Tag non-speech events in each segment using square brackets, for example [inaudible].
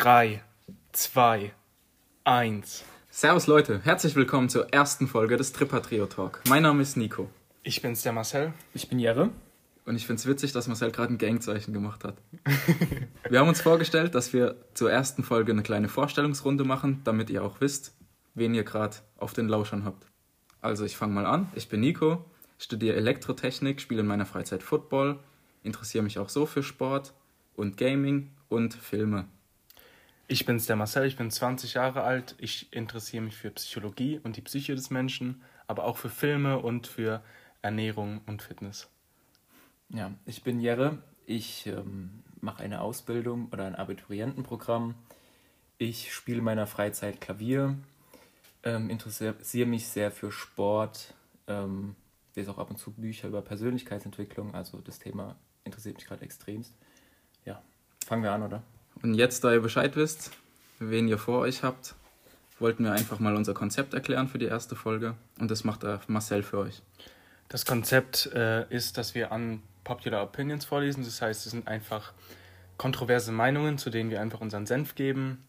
3, 2, 1. Servus Leute, herzlich willkommen zur ersten Folge des Tripper Trio Talk. Mein Name ist Nico. Ich bin's, der Marcel. Ich bin Jere. Und ich finde es witzig, dass Marcel gerade ein Gangzeichen gemacht hat. wir haben uns vorgestellt, dass wir zur ersten Folge eine kleine Vorstellungsrunde machen, damit ihr auch wisst, wen ihr gerade auf den Lauschern habt. Also ich fange mal an. Ich bin Nico, studiere Elektrotechnik, spiele in meiner Freizeit Football, interessiere mich auch so für Sport und Gaming und Filme. Ich bin's, der Marcel. Ich bin 20 Jahre alt. Ich interessiere mich für Psychologie und die Psyche des Menschen, aber auch für Filme und für Ernährung und Fitness. Ja, ich bin Jere. Ich ähm, mache eine Ausbildung oder ein Abiturientenprogramm. Ich spiele in meiner Freizeit Klavier, ähm, interessiere mich sehr für Sport, ähm, lese auch ab und zu Bücher über Persönlichkeitsentwicklung. Also das Thema interessiert mich gerade extremst. Ja, fangen wir an, oder? Und jetzt, da ihr Bescheid wisst, wen ihr vor euch habt, wollten wir einfach mal unser Konzept erklären für die erste Folge. Und das macht Marcel für euch. Das Konzept äh, ist, dass wir an Popular Opinions vorlesen. Das heißt, es sind einfach kontroverse Meinungen, zu denen wir einfach unseren Senf geben.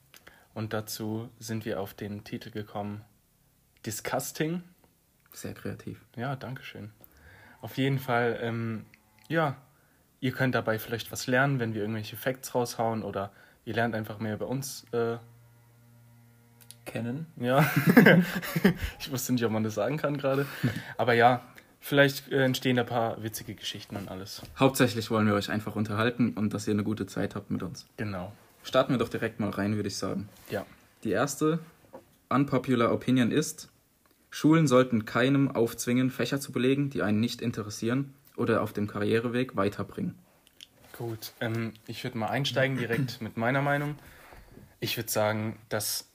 Und dazu sind wir auf den Titel gekommen Disgusting. Sehr kreativ. Ja, danke schön. Auf jeden Fall, ähm, ja, ihr könnt dabei vielleicht was lernen, wenn wir irgendwelche Facts raushauen oder ihr lernt einfach mehr über uns äh, kennen. Ja, [laughs] ich wusste nicht, ob man das sagen kann gerade. Aber ja, vielleicht äh, entstehen da ein paar witzige Geschichten und alles. Hauptsächlich wollen wir euch einfach unterhalten und dass ihr eine gute Zeit habt mit uns. Genau. Starten wir doch direkt mal rein, würde ich sagen. Ja. Die erste unpopular Opinion ist, Schulen sollten keinem aufzwingen, Fächer zu belegen, die einen nicht interessieren oder auf dem Karriereweg weiterbringen. Gut, ähm, ich würde mal einsteigen direkt mit meiner Meinung. Ich würde sagen, dass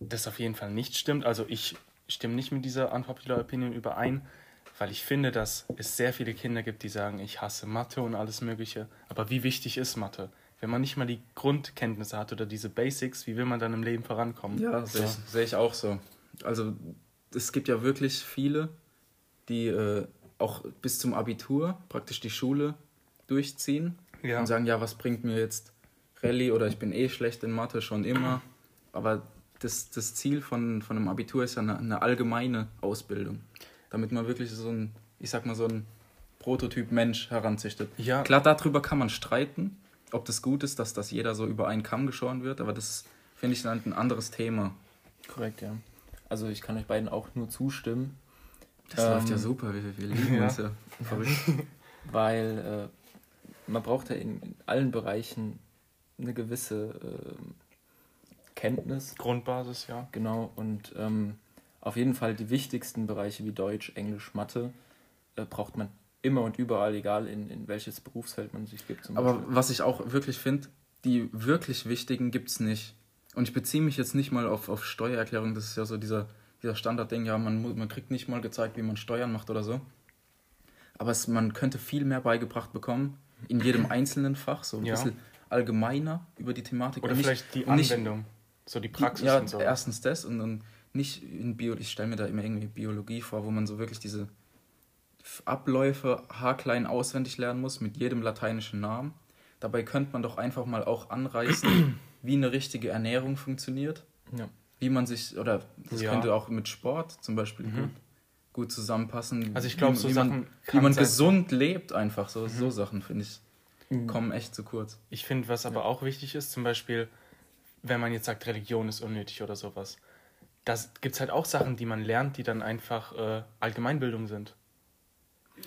das auf jeden Fall nicht stimmt. Also ich stimme nicht mit dieser unpopular Opinion überein, weil ich finde, dass es sehr viele Kinder gibt, die sagen, ich hasse Mathe und alles Mögliche. Aber wie wichtig ist Mathe? Wenn man nicht mal die Grundkenntnisse hat oder diese Basics, wie will man dann im Leben vorankommen? Ja, sehe ich, seh ich auch so. Also es gibt ja wirklich viele, die äh, auch bis zum Abitur praktisch die Schule durchziehen ja. und sagen, ja, was bringt mir jetzt Rallye oder ich bin eh schlecht in Mathe schon immer. Aber das, das Ziel von, von einem Abitur ist ja eine, eine allgemeine Ausbildung, damit man wirklich so ein, ich sag mal, so ein Prototyp Mensch heranzüchtet. Ja. Klar, darüber kann man streiten, ob das gut ist, dass das jeder so über einen Kamm geschoren wird, aber das finde ich dann ein anderes Thema. Korrekt, ja. Also ich kann euch beiden auch nur zustimmen. Das ähm, läuft ja super, wir, wir [laughs] lieben ja. uns ja verrückt. [laughs] Weil äh, man braucht ja in, in, allen Bereichen eine gewisse äh, Kenntnis. Grundbasis, ja. Genau, und ähm, auf jeden Fall die wichtigsten Bereiche wie Deutsch, Englisch, Mathe äh, braucht man immer und überall, egal in, in welches Berufsfeld man sich gibt. Aber Beispiel. was ich auch wirklich finde, die wirklich wichtigen gibt es nicht. Und ich beziehe mich jetzt nicht mal auf, auf Steuererklärung, das ist ja so dieser dieser Standardding, ja, man, man kriegt nicht mal gezeigt, wie man Steuern macht oder so. Aber es, man könnte viel mehr beigebracht bekommen, in jedem [laughs] einzelnen Fach, so ein ja. bisschen allgemeiner über die Thematik. Oder vielleicht die Anwendung, nicht, so die Praxis ja, und so. erstens das und dann nicht in Bio, ich stelle mir da immer irgendwie Biologie vor, wo man so wirklich diese Abläufe haarklein auswendig lernen muss mit jedem lateinischen Namen. Dabei könnte man doch einfach mal auch anreißen, [clears throat] wie eine richtige Ernährung funktioniert. Ja wie man sich, oder das ja. könnte auch mit Sport zum Beispiel mhm. gut, gut, zusammenpassen. Also ich glaube, so wie Sachen. Man, wie man gesund lebt, einfach. So, mhm. so Sachen, finde ich, mhm. kommen echt zu kurz. Ich finde, was aber ja. auch wichtig ist, zum Beispiel, wenn man jetzt sagt, Religion ist unnötig oder sowas, das gibt es halt auch Sachen, die man lernt, die dann einfach äh, Allgemeinbildung sind.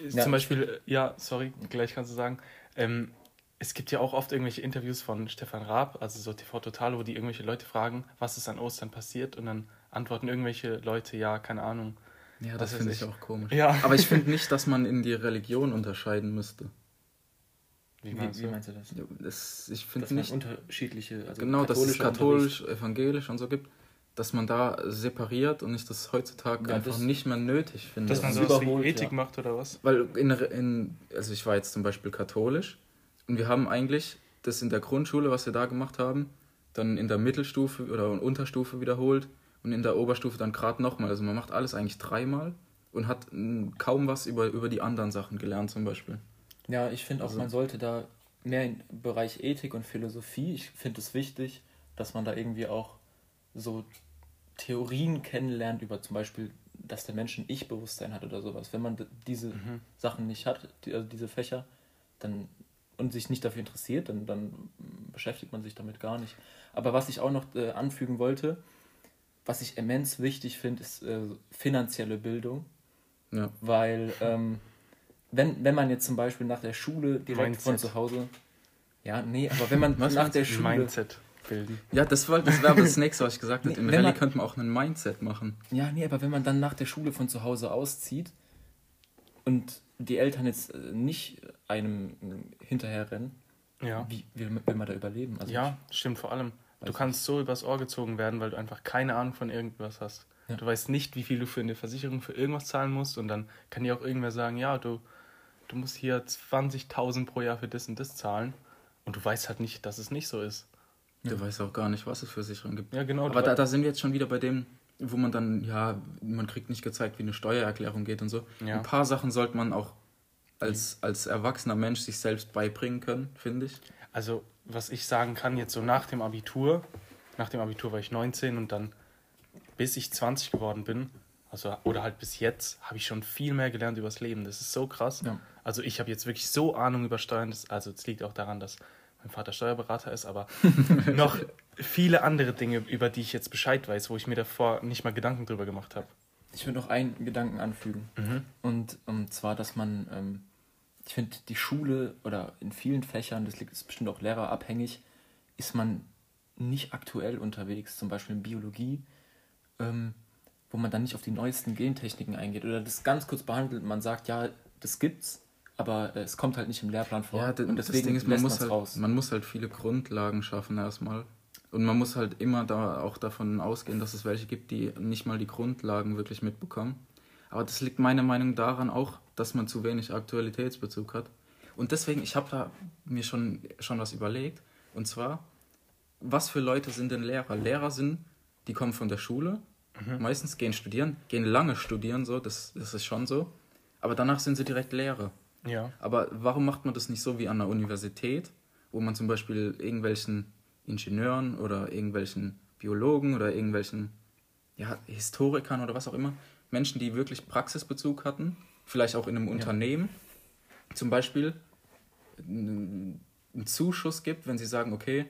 Ja. Zum Beispiel, ja, sorry, gleich kannst du sagen, ähm, es gibt ja auch oft irgendwelche Interviews von Stefan Raab, also so TV Total, wo die irgendwelche Leute fragen, was ist an Ostern passiert und dann antworten irgendwelche Leute, ja, keine Ahnung. Ja, das finde ich auch komisch. Ja. Aber ich finde [laughs] nicht, dass man in die Religion unterscheiden müsste. Wie meinst, wie, wie meinst du das? das ich finde nicht unterschiedliche, also genau, dass es katholisch, evangelisch und so gibt, dass man da separiert und ich das heutzutage ja, einfach das nicht mehr nötig finde. Dass man sowas wie Ethik ja. macht oder was? Weil in, in also ich war jetzt zum Beispiel katholisch und wir haben eigentlich das in der Grundschule, was wir da gemacht haben, dann in der Mittelstufe oder Unterstufe wiederholt und in der Oberstufe dann gerade nochmal. Also man macht alles eigentlich dreimal und hat kaum was über, über die anderen Sachen gelernt zum Beispiel. Ja, ich finde auch, also, man sollte da mehr im Bereich Ethik und Philosophie, ich finde es wichtig, dass man da irgendwie auch so Theorien kennenlernt über zum Beispiel, dass der Mensch ein Ich-Bewusstsein hat oder sowas. Wenn man diese mhm. Sachen nicht hat, die, also diese Fächer, dann und sich nicht dafür interessiert, dann, dann beschäftigt man sich damit gar nicht. Aber was ich auch noch äh, anfügen wollte, was ich immens wichtig finde, ist äh, finanzielle Bildung. Ja. Weil ähm, wenn, wenn man jetzt zum Beispiel nach der Schule direkt Mindset. von zu Hause. Ja, nee, aber wenn man [laughs] was nach der Schule. Mindset bilden. Ja, das, war, das wäre das nächste, was ich gesagt [laughs] habe. Im Rallye könnte man auch ein Mindset machen. Ja, nee, aber wenn man dann nach der Schule von zu Hause auszieht und die Eltern jetzt äh, nicht einem hinterherrennen, ja. wie will, will man da überleben? Also ja, stimmt vor allem. Du kannst so übers Ohr gezogen werden, weil du einfach keine Ahnung von irgendwas hast. Ja. Du weißt nicht, wie viel du für eine Versicherung für irgendwas zahlen musst und dann kann dir auch irgendwer sagen, ja, du, du musst hier 20.000 pro Jahr für das und das zahlen und du weißt halt nicht, dass es nicht so ist. Du ja. weißt auch gar nicht, was es für Sicherungen gibt. Ja, genau. Aber da, da sind wir jetzt schon wieder bei dem, wo man dann, ja, man kriegt nicht gezeigt, wie eine Steuererklärung geht und so. Ja. Ein paar Sachen sollte man auch als, als erwachsener Mensch sich selbst beibringen können, finde ich. Also, was ich sagen kann, jetzt so nach dem Abitur, nach dem Abitur war ich 19 und dann bis ich 20 geworden bin, also oder halt bis jetzt, habe ich schon viel mehr gelernt über das Leben. Das ist so krass. Ja. Also ich habe jetzt wirklich so Ahnung über Steuern. Das, also es liegt auch daran, dass mein Vater Steuerberater ist, aber [laughs] noch viele andere Dinge, über die ich jetzt Bescheid weiß, wo ich mir davor nicht mal Gedanken drüber gemacht habe. Ich würde noch einen Gedanken anfügen. Mhm. Und, und zwar, dass man, ähm, ich finde, die Schule oder in vielen Fächern, das liegt ist bestimmt auch lehrerabhängig, ist man nicht aktuell unterwegs, zum Beispiel in Biologie, ähm, wo man dann nicht auf die neuesten Gentechniken eingeht oder das ganz kurz behandelt. Man sagt, ja, das gibt's, aber äh, es kommt halt nicht im Lehrplan vor. Ja, und deswegen ist, man muss, halt, raus. man muss halt viele Grundlagen schaffen erstmal. Und man muss halt immer da auch davon ausgehen, dass es welche gibt, die nicht mal die Grundlagen wirklich mitbekommen. Aber das liegt meiner Meinung nach daran auch, dass man zu wenig Aktualitätsbezug hat. Und deswegen, ich habe da mir schon, schon was überlegt. Und zwar, was für Leute sind denn Lehrer? Lehrer sind, die kommen von der Schule, mhm. meistens gehen studieren, gehen lange studieren, so, das, das ist schon so. Aber danach sind sie direkt Lehrer. Ja. Aber warum macht man das nicht so wie an der Universität, wo man zum Beispiel irgendwelchen Ingenieuren oder irgendwelchen Biologen oder irgendwelchen ja, Historikern oder was auch immer, Menschen, die wirklich Praxisbezug hatten, vielleicht auch in einem ja. Unternehmen, zum Beispiel einen Zuschuss gibt, wenn sie sagen, okay,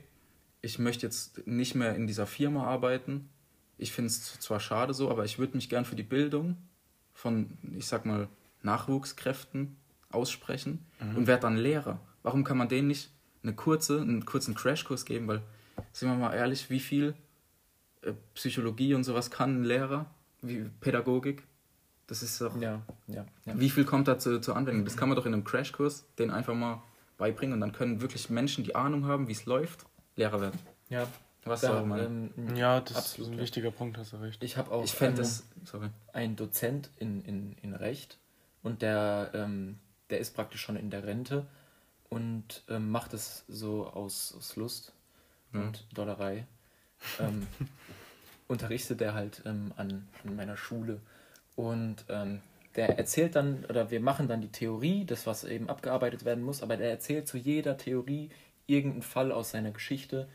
ich möchte jetzt nicht mehr in dieser Firma arbeiten. Ich finde es zwar schade so, aber ich würde mich gern für die Bildung von, ich sag mal, Nachwuchskräften aussprechen mhm. und werde dann Lehrer. Warum kann man denen nicht eine kurze, einen kurzen Crashkurs geben? Weil, sind wir mal ehrlich, wie viel äh, Psychologie und sowas kann ein Lehrer? Wie Pädagogik? Das ist doch. Ja, ja, ja. Wie viel kommt da zu, zur Anwendung? Das kann man doch in einem Crashkurs den einfach mal beibringen und dann können wirklich Menschen, die Ahnung haben, wie es läuft, Lehrer werden. Ja. Was da, ähm, ja, das absolut, ist ein wichtiger Punkt, hast du recht. Ich habe auch ich ähm, das, sorry. einen Dozent in, in, in Recht und der ähm, der ist praktisch schon in der Rente und ähm, macht es so aus, aus Lust mhm. und Dollerei. Ähm, [laughs] unterrichtet er halt ähm, an, an meiner Schule. Und ähm, der erzählt dann, oder wir machen dann die Theorie, das, was eben abgearbeitet werden muss, aber der erzählt zu jeder Theorie irgendeinen Fall aus seiner Geschichte,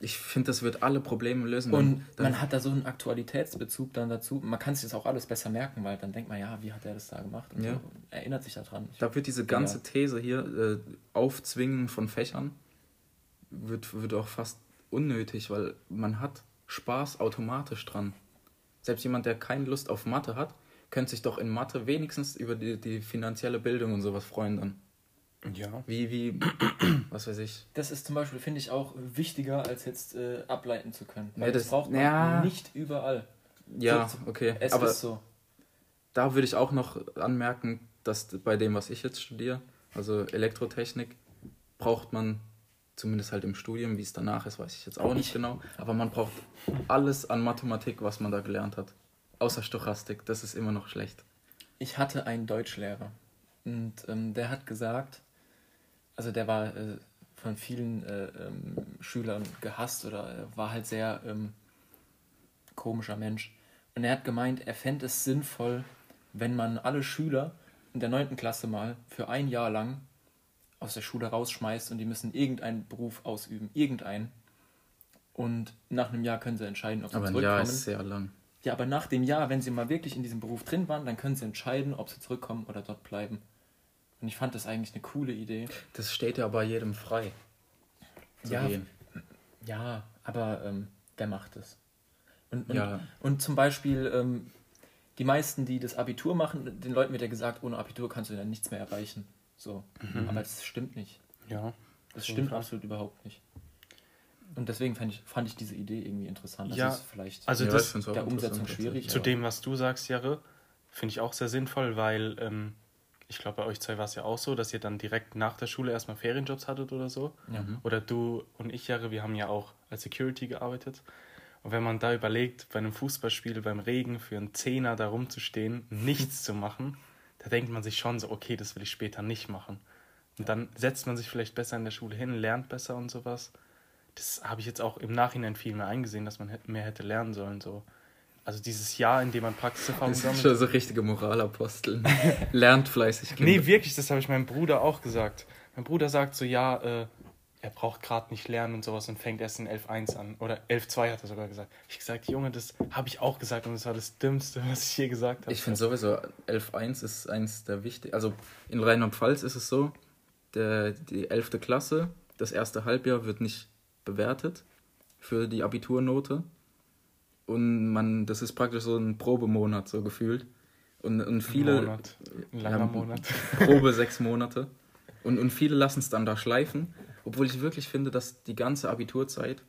ich finde, das wird alle Probleme lösen. Und dann, man hat da so einen Aktualitätsbezug dann dazu. Man kann sich das auch alles besser merken, weil dann denkt man, ja, wie hat er das da gemacht? Und ja. so erinnert sich daran. Da wird diese ganze These hier, äh, Aufzwingen von Fächern, wird, wird auch fast unnötig, weil man hat Spaß automatisch dran. Selbst jemand, der keine Lust auf Mathe hat, könnte sich doch in Mathe wenigstens über die, die finanzielle Bildung und sowas freuen dann. Ja. Wie, wie, was weiß ich. Das ist zum Beispiel, finde ich, auch wichtiger, als jetzt äh, ableiten zu können. Weil ja, das, das, braucht man ja. nicht überall. Ja, so, okay. Es Aber ist so. Da würde ich auch noch anmerken, dass bei dem, was ich jetzt studiere, also Elektrotechnik, braucht man zumindest halt im Studium, wie es danach ist, weiß ich jetzt auch nicht genau. Aber man braucht alles an Mathematik, was man da gelernt hat. Außer Stochastik, das ist immer noch schlecht. Ich hatte einen Deutschlehrer und ähm, der hat gesagt, also der war äh, von vielen äh, ähm, Schülern gehasst oder war halt sehr ähm, komischer Mensch. Und er hat gemeint, er fände es sinnvoll, wenn man alle Schüler in der 9. Klasse mal für ein Jahr lang aus der Schule rausschmeißt und die müssen irgendeinen Beruf ausüben, irgendeinen. Und nach einem Jahr können sie entscheiden, ob sie aber zurückkommen. Aber ein Jahr ist sehr lang. Ja, aber nach dem Jahr, wenn sie mal wirklich in diesem Beruf drin waren, dann können sie entscheiden, ob sie zurückkommen oder dort bleiben. Und ich fand das eigentlich eine coole Idee. Das steht ja aber jedem frei. ja, gehen. ja, aber ähm, wer macht es? Und, und, ja. und zum Beispiel, ähm, die meisten, die das Abitur machen, den Leuten wird ja gesagt, ohne Abitur kannst du dann nichts mehr erreichen. So. Mhm. Aber das stimmt nicht. Ja. Das stimmt Fall. absolut überhaupt nicht. Und deswegen fand ich, fand ich diese Idee irgendwie interessant. Das ja, ist vielleicht also das, der Umsetzung schwierig. Zu dem, was du sagst, Jare, finde ich auch sehr sinnvoll, weil ähm, ich glaube, bei euch zwei war es ja auch so, dass ihr dann direkt nach der Schule erstmal Ferienjobs hattet oder so. Mhm. Oder du und ich, Jare, wir haben ja auch als Security gearbeitet. Und wenn man da überlegt, bei einem Fußballspiel beim Regen für einen Zehner da rumzustehen, nichts zu machen, da denkt man sich schon so, okay, das will ich später nicht machen. Und dann setzt man sich vielleicht besser in der Schule hin, lernt besser und sowas. Das habe ich jetzt auch im Nachhinein viel mehr eingesehen, dass man mehr hätte lernen sollen. So. Also dieses Jahr, in dem man Praxiserfahrung sammelt. Das sind schon so richtige Moralapostel. [laughs] Lernt fleißig. Kinder. Nee, wirklich, das habe ich meinem Bruder auch gesagt. Mein Bruder sagt so, ja, äh, er braucht gerade nicht lernen und sowas und fängt erst in 11.1 an. Oder 11.2 hat er sogar gesagt. Ich gesagt, Junge, das habe ich auch gesagt und das war das Dümmste, [laughs] was ich je gesagt habe. Ich finde sowieso, 11.1 ist eins der wichtigsten. Also in Rheinland-Pfalz ist es so, der, die 11. Klasse, das erste Halbjahr wird nicht bewertet für die Abiturnote. Und man, das ist praktisch so ein Probemonat, so gefühlt. Und, und viele. Ein Monat. Ein langer ja, Monat. Probe [laughs] sechs Monate. Und, und viele lassen es dann da schleifen. Obwohl ich wirklich finde, dass die ganze Abiturzeit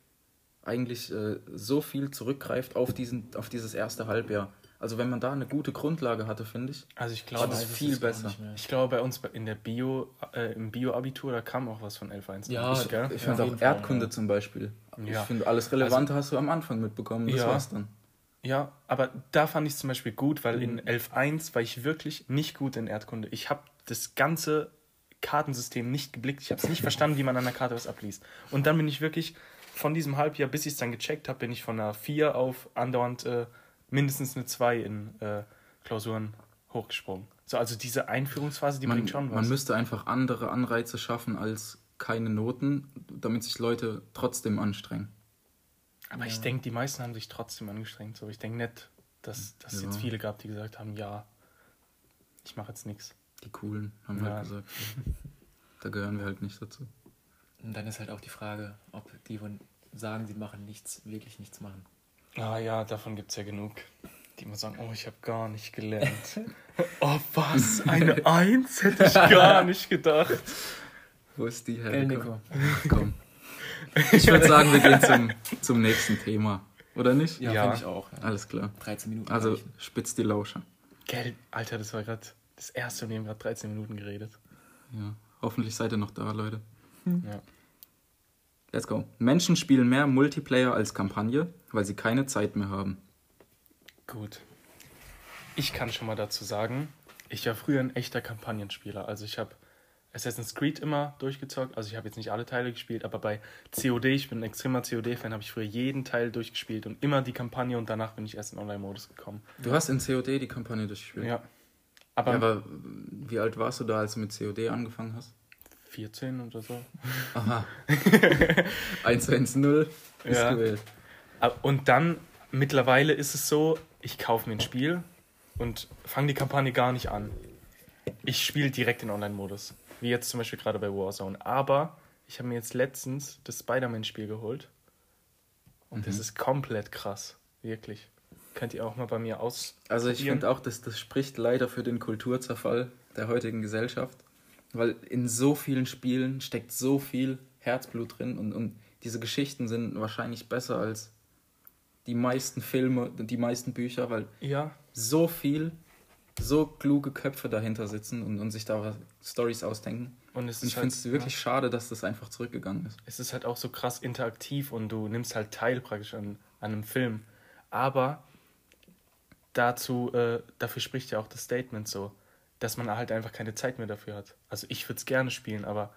eigentlich äh, so viel zurückgreift auf, diesen, auf dieses erste Halbjahr. Also wenn man da eine gute Grundlage hatte, finde ich, also ich glaube, das viel besser. Ich glaube, bei uns in der Bio, äh, im Bio-Abitur, da kam auch was von 11.1. Ja, ich, ich finde auch Erdkunde ja. zum Beispiel. Ja. Ich finde, alles Relevante also, hast du am Anfang mitbekommen. Das ja. war's dann. Ja, aber da fand ich es zum Beispiel gut, weil mhm. in 11.1 war ich wirklich nicht gut in Erdkunde. Ich habe das ganze Kartensystem nicht geblickt. Ich habe es nicht verstanden, wie man an der Karte was abliest. Und dann bin ich wirklich von diesem Halbjahr, bis ich es dann gecheckt habe, bin ich von einer 4 auf andauernd äh, mindestens eine 2 in äh, Klausuren hochgesprungen. So, also diese Einführungsphase, die man, bringt schon was. Man müsste einfach andere Anreize schaffen als keine Noten, damit sich Leute trotzdem anstrengen. Aber ja. ich denke, die meisten haben sich trotzdem angestrengt. So, ich denke nicht, dass, dass ja. es jetzt viele gab, die gesagt haben, ja, ich mache jetzt nichts. Die Coolen haben ja. halt gesagt, [laughs] da gehören wir halt nicht dazu. Und dann ist halt auch die Frage, ob die von sagen, sie machen nichts, wirklich nichts machen. Ah ja, davon gibt es ja genug. Die immer sagen, oh, ich habe gar nicht gelernt. [laughs] oh, was? Eine Eins? Hätte ich [laughs] gar nicht gedacht. Wo ist die her? Nico. Komm. Ich würde sagen, wir gehen zum, zum nächsten Thema. Oder nicht? Ja, ja. finde ich auch. Ja. Alles klar. 13 Minuten. Also reichen. spitz die Lauscher. Gell, Alter, das war gerade das erste, wir haben gerade 13 Minuten geredet. Ja, hoffentlich seid ihr noch da, Leute. Hm. Ja. Let's go. Menschen spielen mehr Multiplayer als Kampagne, weil sie keine Zeit mehr haben. Gut. Ich kann schon mal dazu sagen, ich war früher ein echter Kampagnenspieler. Also ich habe Assassin's Creed immer durchgezockt. Also ich habe jetzt nicht alle Teile gespielt, aber bei COD, ich bin ein extremer COD-Fan, habe ich früher jeden Teil durchgespielt und immer die Kampagne und danach bin ich erst in Online-Modus gekommen. Du hast in COD die Kampagne durchgespielt? Ja. Aber, ja, aber wie alt warst du da, als du mit COD angefangen hast? 14 oder so. Aha. [laughs] 110 ist ja. gewählt. Und dann, mittlerweile ist es so, ich kaufe mir ein Spiel und fange die Kampagne gar nicht an. Ich spiele direkt in Online-Modus. Wie jetzt zum Beispiel gerade bei Warzone. Aber ich habe mir jetzt letztens das Spider-Man-Spiel geholt. Und mhm. das ist komplett krass. Wirklich. Könnt ihr auch mal bei mir aus. Also ich finde auch, dass das spricht leider für den Kulturzerfall der heutigen Gesellschaft. Weil in so vielen Spielen steckt so viel Herzblut drin und, und diese Geschichten sind wahrscheinlich besser als die meisten Filme, die meisten Bücher, weil ja. so viel, so kluge Köpfe dahinter sitzen und, und sich da Stories ausdenken. Und, und ich finde es halt, wirklich ja. schade, dass das einfach zurückgegangen ist. Es ist halt auch so krass interaktiv und du nimmst halt teil praktisch an, an einem Film. Aber dazu, äh, dafür spricht ja auch das Statement so dass man halt einfach keine Zeit mehr dafür hat. Also ich würde es gerne spielen, aber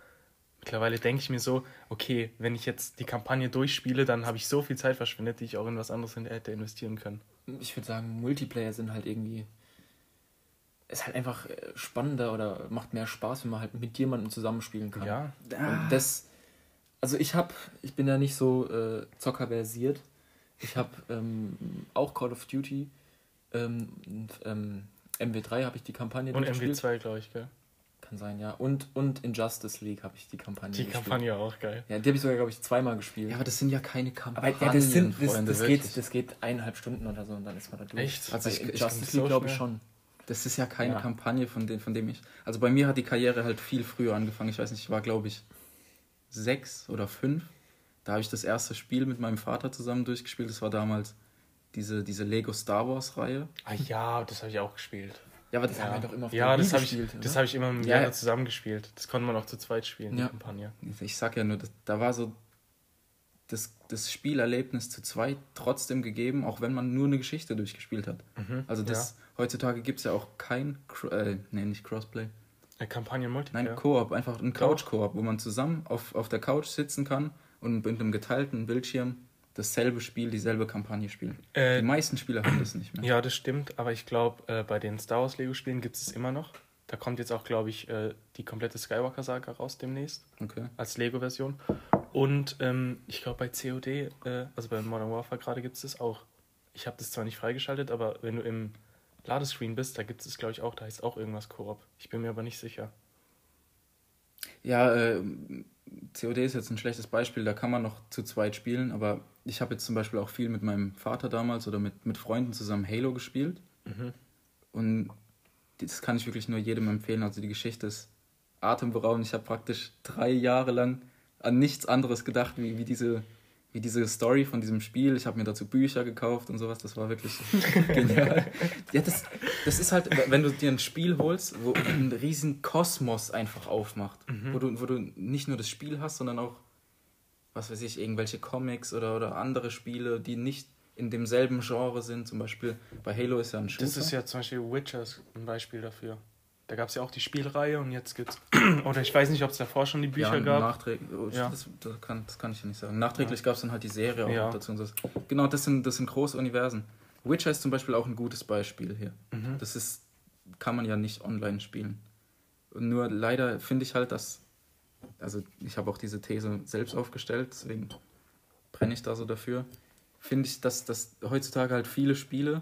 mittlerweile denke ich mir so, okay, wenn ich jetzt die Kampagne durchspiele, dann habe ich so viel Zeit verschwendet, die ich auch in was anderes hätte investieren können. Ich würde sagen, Multiplayer sind halt irgendwie ist halt einfach äh, spannender oder macht mehr Spaß, wenn man halt mit jemandem zusammenspielen kann. Ja. Und das also ich habe, ich bin ja nicht so äh, zockerversiert. Ich habe ähm, auch Call of Duty, ähm, ähm, MW3 habe ich die Kampagne Und MW2, glaube ich, gell? Kann sein, ja. Und, und in Justice League habe ich die Kampagne Die gespielt. Kampagne auch geil. Ja, die habe ich sogar, glaube ich, zweimal gespielt. Ja, aber das sind ja keine Kampagnen. Aber ja, das, sind, das, Freunde, das, geht, das geht eineinhalb Stunden oder so und dann ist man da durch. Echt? Also ich, ich Justice League glaube ich schon. Das ist ja keine ja. Kampagne, von dem, von dem ich. Also bei mir hat die Karriere halt viel früher angefangen. Ich weiß nicht, ich war, glaube ich, sechs oder fünf. Da habe ich das erste Spiel mit meinem Vater zusammen durchgespielt. Das war damals diese, diese Lego Star Wars Reihe. Ah ja, das habe ich auch gespielt. Ja, aber das ja. haben wir doch immer auf Ja, das habe ich, das hab ich immer mit ja. zusammen gespielt. Das konnte man auch zu zweit spielen, ja. die Kampagne. Ich sag ja nur, das, da war so das, das Spielerlebnis zu zweit trotzdem gegeben, auch wenn man nur eine Geschichte durchgespielt hat. Mhm. Also das ja. heutzutage gibt es ja auch kein, äh, nee, nicht Crossplay. Eine Kampagne Multiplayer? Nein, Koop, einfach ein Couch-Koop, wo man zusammen auf, auf der Couch sitzen kann und mit einem geteilten Bildschirm dasselbe Spiel, dieselbe Kampagne spielen. Äh, die meisten Spieler haben das nicht mehr. Ja, das stimmt, aber ich glaube, äh, bei den Star Wars Lego-Spielen gibt es immer noch. Da kommt jetzt auch, glaube ich, äh, die komplette Skywalker-Saga raus demnächst. Okay. Als Lego-Version. Und ähm, ich glaube, bei COD, äh, also bei Modern Warfare gerade, gibt es das auch. Ich habe das zwar nicht freigeschaltet, aber wenn du im Ladescreen bist, da gibt es, glaube ich, auch, da heißt auch irgendwas Koop. Ich bin mir aber nicht sicher. Ja, äh, COD ist jetzt ein schlechtes Beispiel, da kann man noch zu zweit spielen, aber ich habe jetzt zum Beispiel auch viel mit meinem Vater damals oder mit, mit Freunden zusammen Halo gespielt. Mhm. Und das kann ich wirklich nur jedem empfehlen. Also die Geschichte ist atemberaubend. Ich habe praktisch drei Jahre lang an nichts anderes gedacht, wie, wie diese wie diese Story von diesem Spiel. Ich habe mir dazu Bücher gekauft und sowas. Das war wirklich [laughs] genial. Ja, das, das ist halt, wenn du dir ein Spiel holst, wo ein riesen Kosmos einfach aufmacht. Mhm. Wo, du, wo du nicht nur das Spiel hast, sondern auch, was weiß ich, irgendwelche Comics oder, oder andere Spiele, die nicht in demselben Genre sind. Zum Beispiel bei Halo ist ja ein Shooter. Das ist ja zum Beispiel Witchers ein Beispiel dafür. Da gab es ja auch die Spielreihe und jetzt gibt's. [clears throat] Oder ich weiß nicht, ob es davor schon die Bücher ja, gab. Nachträglich, oh, ja. das, das, kann, das kann ich ja nicht sagen. Nachträglich ja. gab es dann halt die Serie auch ja. dazu. Und das. Genau, das sind, das sind große Universen. Witcher ist zum Beispiel auch ein gutes Beispiel hier. Mhm. Das ist, kann man ja nicht online spielen. Nur leider finde ich halt, dass. Also, ich habe auch diese These selbst aufgestellt, deswegen brenne ich da so dafür. Finde ich, dass, dass heutzutage halt viele Spiele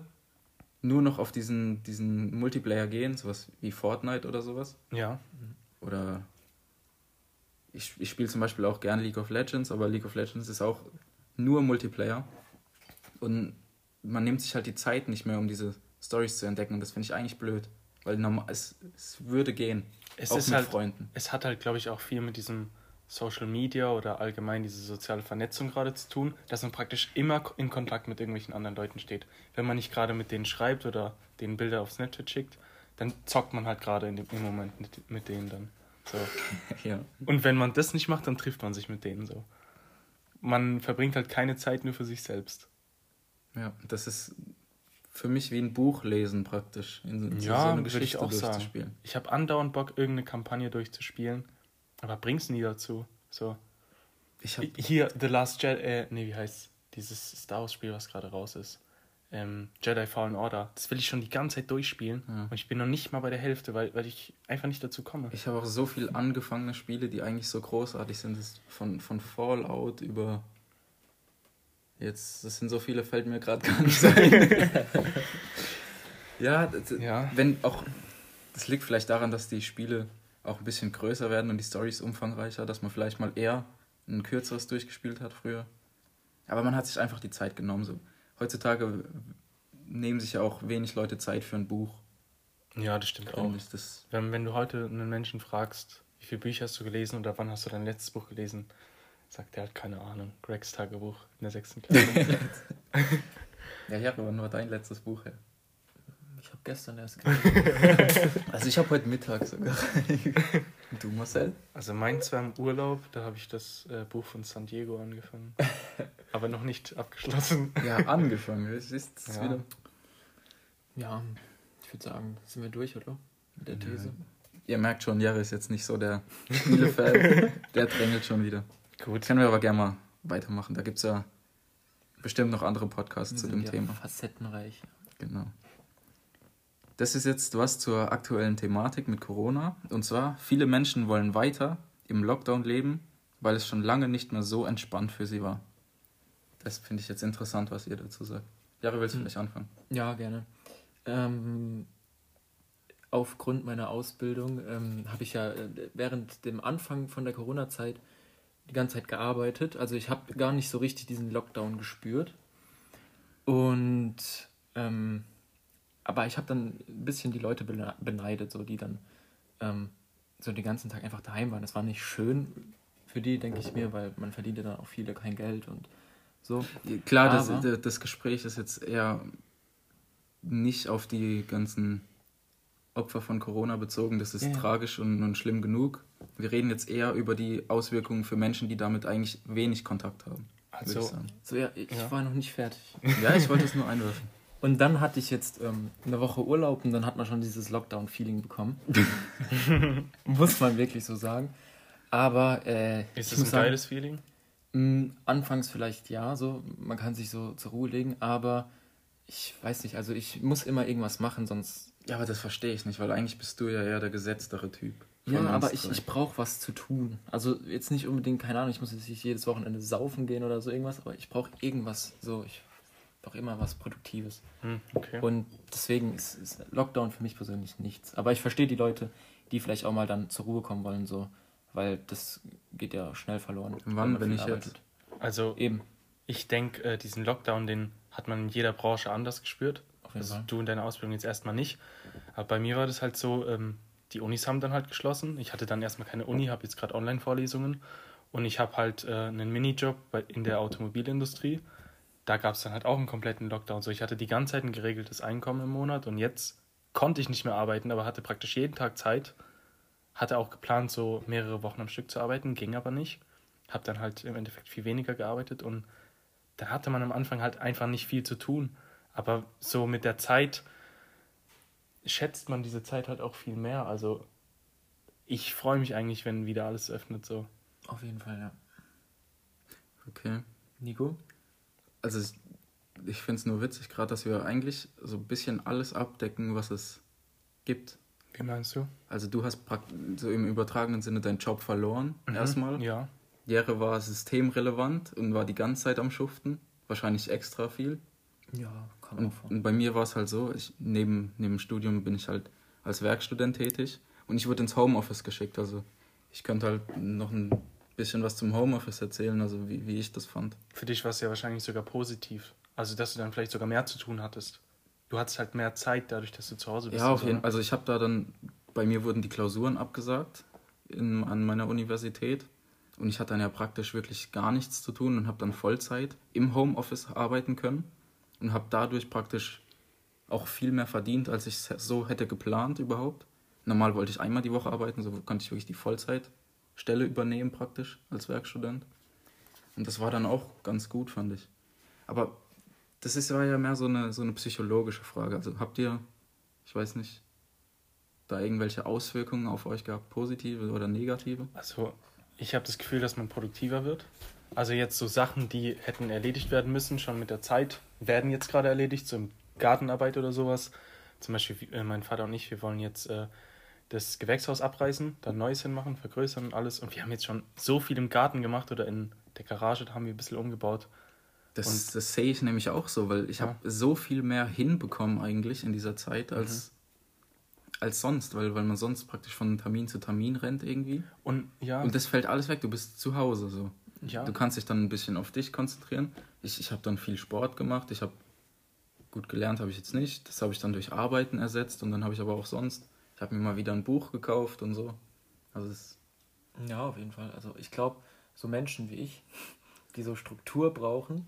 nur noch auf diesen, diesen Multiplayer gehen, sowas wie Fortnite oder sowas. Ja. Oder ich, ich spiele zum Beispiel auch gern League of Legends, aber League of Legends ist auch nur Multiplayer. Und man nimmt sich halt die Zeit nicht mehr, um diese Stories zu entdecken. Und das finde ich eigentlich blöd. Weil normal, es, es würde gehen. Es auch mit halt, Freunden. Es hat halt, glaube ich, auch viel mit diesem Social Media oder allgemein diese soziale Vernetzung gerade zu tun, dass man praktisch immer in Kontakt mit irgendwelchen anderen Leuten steht. Wenn man nicht gerade mit denen schreibt oder denen Bilder aufs Snapchat schickt, dann zockt man halt gerade im Moment mit, mit denen dann. So. [laughs] ja. Und wenn man das nicht macht, dann trifft man sich mit denen so. Man verbringt halt keine Zeit nur für sich selbst. Ja, das ist für mich wie ein Buch lesen praktisch. In, in ja, so eine würde ich auch sagen. Ich habe andauernd Bock, irgendeine Kampagne durchzuspielen aber bring's nie dazu. So. Ich hab Hier, The Last Jedi, äh, nee, wie heißt dieses Star Wars Spiel, was gerade raus ist? Ähm, Jedi Fallen Order. Das will ich schon die ganze Zeit durchspielen. Ja. Und ich bin noch nicht mal bei der Hälfte, weil, weil ich einfach nicht dazu komme. Ich habe auch so viele angefangene Spiele, die eigentlich so großartig sind. Das von, von Fallout über. Jetzt, das sind so viele, fällt mir gerade gar nicht ein. [laughs] ja, das, ja, wenn auch. Das liegt vielleicht daran, dass die Spiele auch ein bisschen größer werden und die Storys umfangreicher, dass man vielleicht mal eher ein kürzeres durchgespielt hat früher. Aber man hat sich einfach die Zeit genommen. So. Heutzutage nehmen sich ja auch wenig Leute Zeit für ein Buch. Ja, das stimmt auch. Das wenn, wenn du heute einen Menschen fragst, wie viele Bücher hast du gelesen oder wann hast du dein letztes Buch gelesen, sagt er halt keine Ahnung. Gregs Tagebuch in der sechsten Klasse. [laughs] ja, ich habe aber nur dein letztes Buch. Ja. Ich habe gestern erst [laughs] Also ich habe heute Mittag sogar. Und du, Marcel? Also meins war im Urlaub, da habe ich das äh, Buch von San Diego angefangen. Aber noch nicht abgeschlossen. Ja, angefangen. Es ist ja. wieder. Ja, ich würde sagen, sind wir durch, oder? Mit der These. Ja. Ihr merkt schon, Jare ist jetzt nicht so der Spielefan. der drängelt schon wieder. Gut. Können wir aber gerne mal weitermachen. Da gibt es ja bestimmt noch andere Podcasts wir zu dem ja Thema. Facettenreich. Genau. Das ist jetzt was zur aktuellen Thematik mit Corona. Und zwar, viele Menschen wollen weiter im Lockdown leben weil es schon lange nicht mehr so entspannt für sie war. Das finde ich jetzt interessant, was ihr dazu sagt. Jari, willst du hm. vielleicht anfangen? Ja, gerne. Ähm, aufgrund meiner Ausbildung ähm, habe ich ja äh, während dem Anfang von der Corona-Zeit die ganze Zeit gearbeitet. Also ich habe gar nicht so richtig diesen Lockdown gespürt. Und ähm, aber ich habe dann ein bisschen die Leute beneidet, so die dann ähm, so den ganzen Tag einfach daheim waren. Das war nicht schön für die, denke ich mir, weil man verdient ja dann auch viele kein Geld und so. Klar, das, das Gespräch ist jetzt eher nicht auf die ganzen Opfer von Corona bezogen. Das ist ja. tragisch und, und schlimm genug. Wir reden jetzt eher über die Auswirkungen für Menschen, die damit eigentlich wenig Kontakt haben. Also, ich so, ja, ich ja. war noch nicht fertig. Ja, ich wollte es nur einwerfen. Und dann hatte ich jetzt ähm, eine Woche Urlaub und dann hat man schon dieses Lockdown-Feeling bekommen. [laughs] Muss man wirklich so sagen. Aber. Äh, ist es ein sagen, geiles Feeling? Mh, mm, anfangs vielleicht ja, so. Man kann sich so zur Ruhe legen, aber ich weiß nicht, also ich muss immer irgendwas machen, sonst. Ja, aber das verstehe ich nicht, weil eigentlich bist du ja eher der gesetztere Typ. Ja, aber ich, ich brauche was zu tun. Also jetzt nicht unbedingt, keine Ahnung, ich muss jetzt nicht jedes Wochenende saufen gehen oder so irgendwas, aber ich brauche irgendwas so. Ich doch immer was Produktives. Hm, okay. Und deswegen ist, ist, Lockdown für mich persönlich nichts. Aber ich verstehe die Leute, die vielleicht auch mal dann zur Ruhe kommen wollen, so, weil das geht ja schnell verloren. Wann, wenn ich arbeitet. jetzt? Also eben. Ich denke, äh, diesen Lockdown, den hat man in jeder Branche anders gespürt. Auf jeden also Fall. Du in deiner Ausbildung jetzt erstmal nicht. Aber bei mir war das halt so, ähm, die Unis haben dann halt geschlossen. Ich hatte dann erstmal keine Uni, habe jetzt gerade Online-Vorlesungen. Und ich habe halt äh, einen Minijob bei, in der Automobilindustrie da gab es dann halt auch einen kompletten Lockdown. So, ich hatte die ganze Zeit ein geregeltes Einkommen im Monat und jetzt konnte ich nicht mehr arbeiten, aber hatte praktisch jeden Tag Zeit. Hatte auch geplant, so mehrere Wochen am Stück zu arbeiten, ging aber nicht. Hab dann halt im Endeffekt viel weniger gearbeitet und da hatte man am Anfang halt einfach nicht viel zu tun. Aber so mit der Zeit schätzt man diese Zeit halt auch viel mehr. Also ich freue mich eigentlich, wenn wieder alles öffnet so. Auf jeden Fall, ja. Okay. Nico? Also ich finde es nur witzig, gerade, dass wir eigentlich so ein bisschen alles abdecken, was es gibt. Wie meinst du? Also du hast so im übertragenen Sinne deinen Job verloren, mhm, erstmal. Ja. Jere war systemrelevant und war die ganze Zeit am Schuften, wahrscheinlich extra viel. Ja, kann und, und bei mir war es halt so, ich, neben, neben dem Studium bin ich halt als Werkstudent tätig und ich wurde ins Homeoffice geschickt. Also ich könnte halt noch ein bisschen was zum Homeoffice erzählen, also wie, wie ich das fand. Für dich war es ja wahrscheinlich sogar positiv. Also, dass du dann vielleicht sogar mehr zu tun hattest. Du hattest halt mehr Zeit dadurch, dass du zu Hause bist. Ja, auf jeden Fall. Also, ich habe da dann, bei mir wurden die Klausuren abgesagt in, an meiner Universität. Und ich hatte dann ja praktisch wirklich gar nichts zu tun und habe dann Vollzeit im Homeoffice arbeiten können und habe dadurch praktisch auch viel mehr verdient, als ich so hätte geplant überhaupt. Normal wollte ich einmal die Woche arbeiten, so konnte ich wirklich die Vollzeit Stelle übernehmen praktisch als Werkstudent. Und das war dann auch ganz gut, fand ich. Aber das ist, war ja mehr so eine, so eine psychologische Frage. Also habt ihr, ich weiß nicht, da irgendwelche Auswirkungen auf euch gehabt, positive oder negative? Also ich habe das Gefühl, dass man produktiver wird. Also jetzt so Sachen, die hätten erledigt werden müssen, schon mit der Zeit, werden jetzt gerade erledigt, so Gartenarbeit oder sowas. Zum Beispiel äh, mein Vater und ich, wir wollen jetzt äh, das Gewächshaus abreißen, dann Neues hinmachen, vergrößern und alles. Und wir haben jetzt schon so viel im Garten gemacht oder in der Garage, da haben wir ein bisschen umgebaut. Das, das sehe ich nämlich auch so, weil ich ja. habe so viel mehr hinbekommen eigentlich in dieser Zeit als, mhm. als sonst, weil, weil man sonst praktisch von Termin zu Termin rennt irgendwie. Und ja. Und das fällt alles weg, du bist zu Hause so. Ja. Du kannst dich dann ein bisschen auf dich konzentrieren. Ich, ich habe dann viel Sport gemacht, ich habe gut gelernt, habe ich jetzt nicht. Das habe ich dann durch Arbeiten ersetzt und dann habe ich aber auch sonst ich habe mir mal wieder ein Buch gekauft und so. Also es ja, auf jeden Fall. Also ich glaube, so Menschen wie ich, die so Struktur brauchen,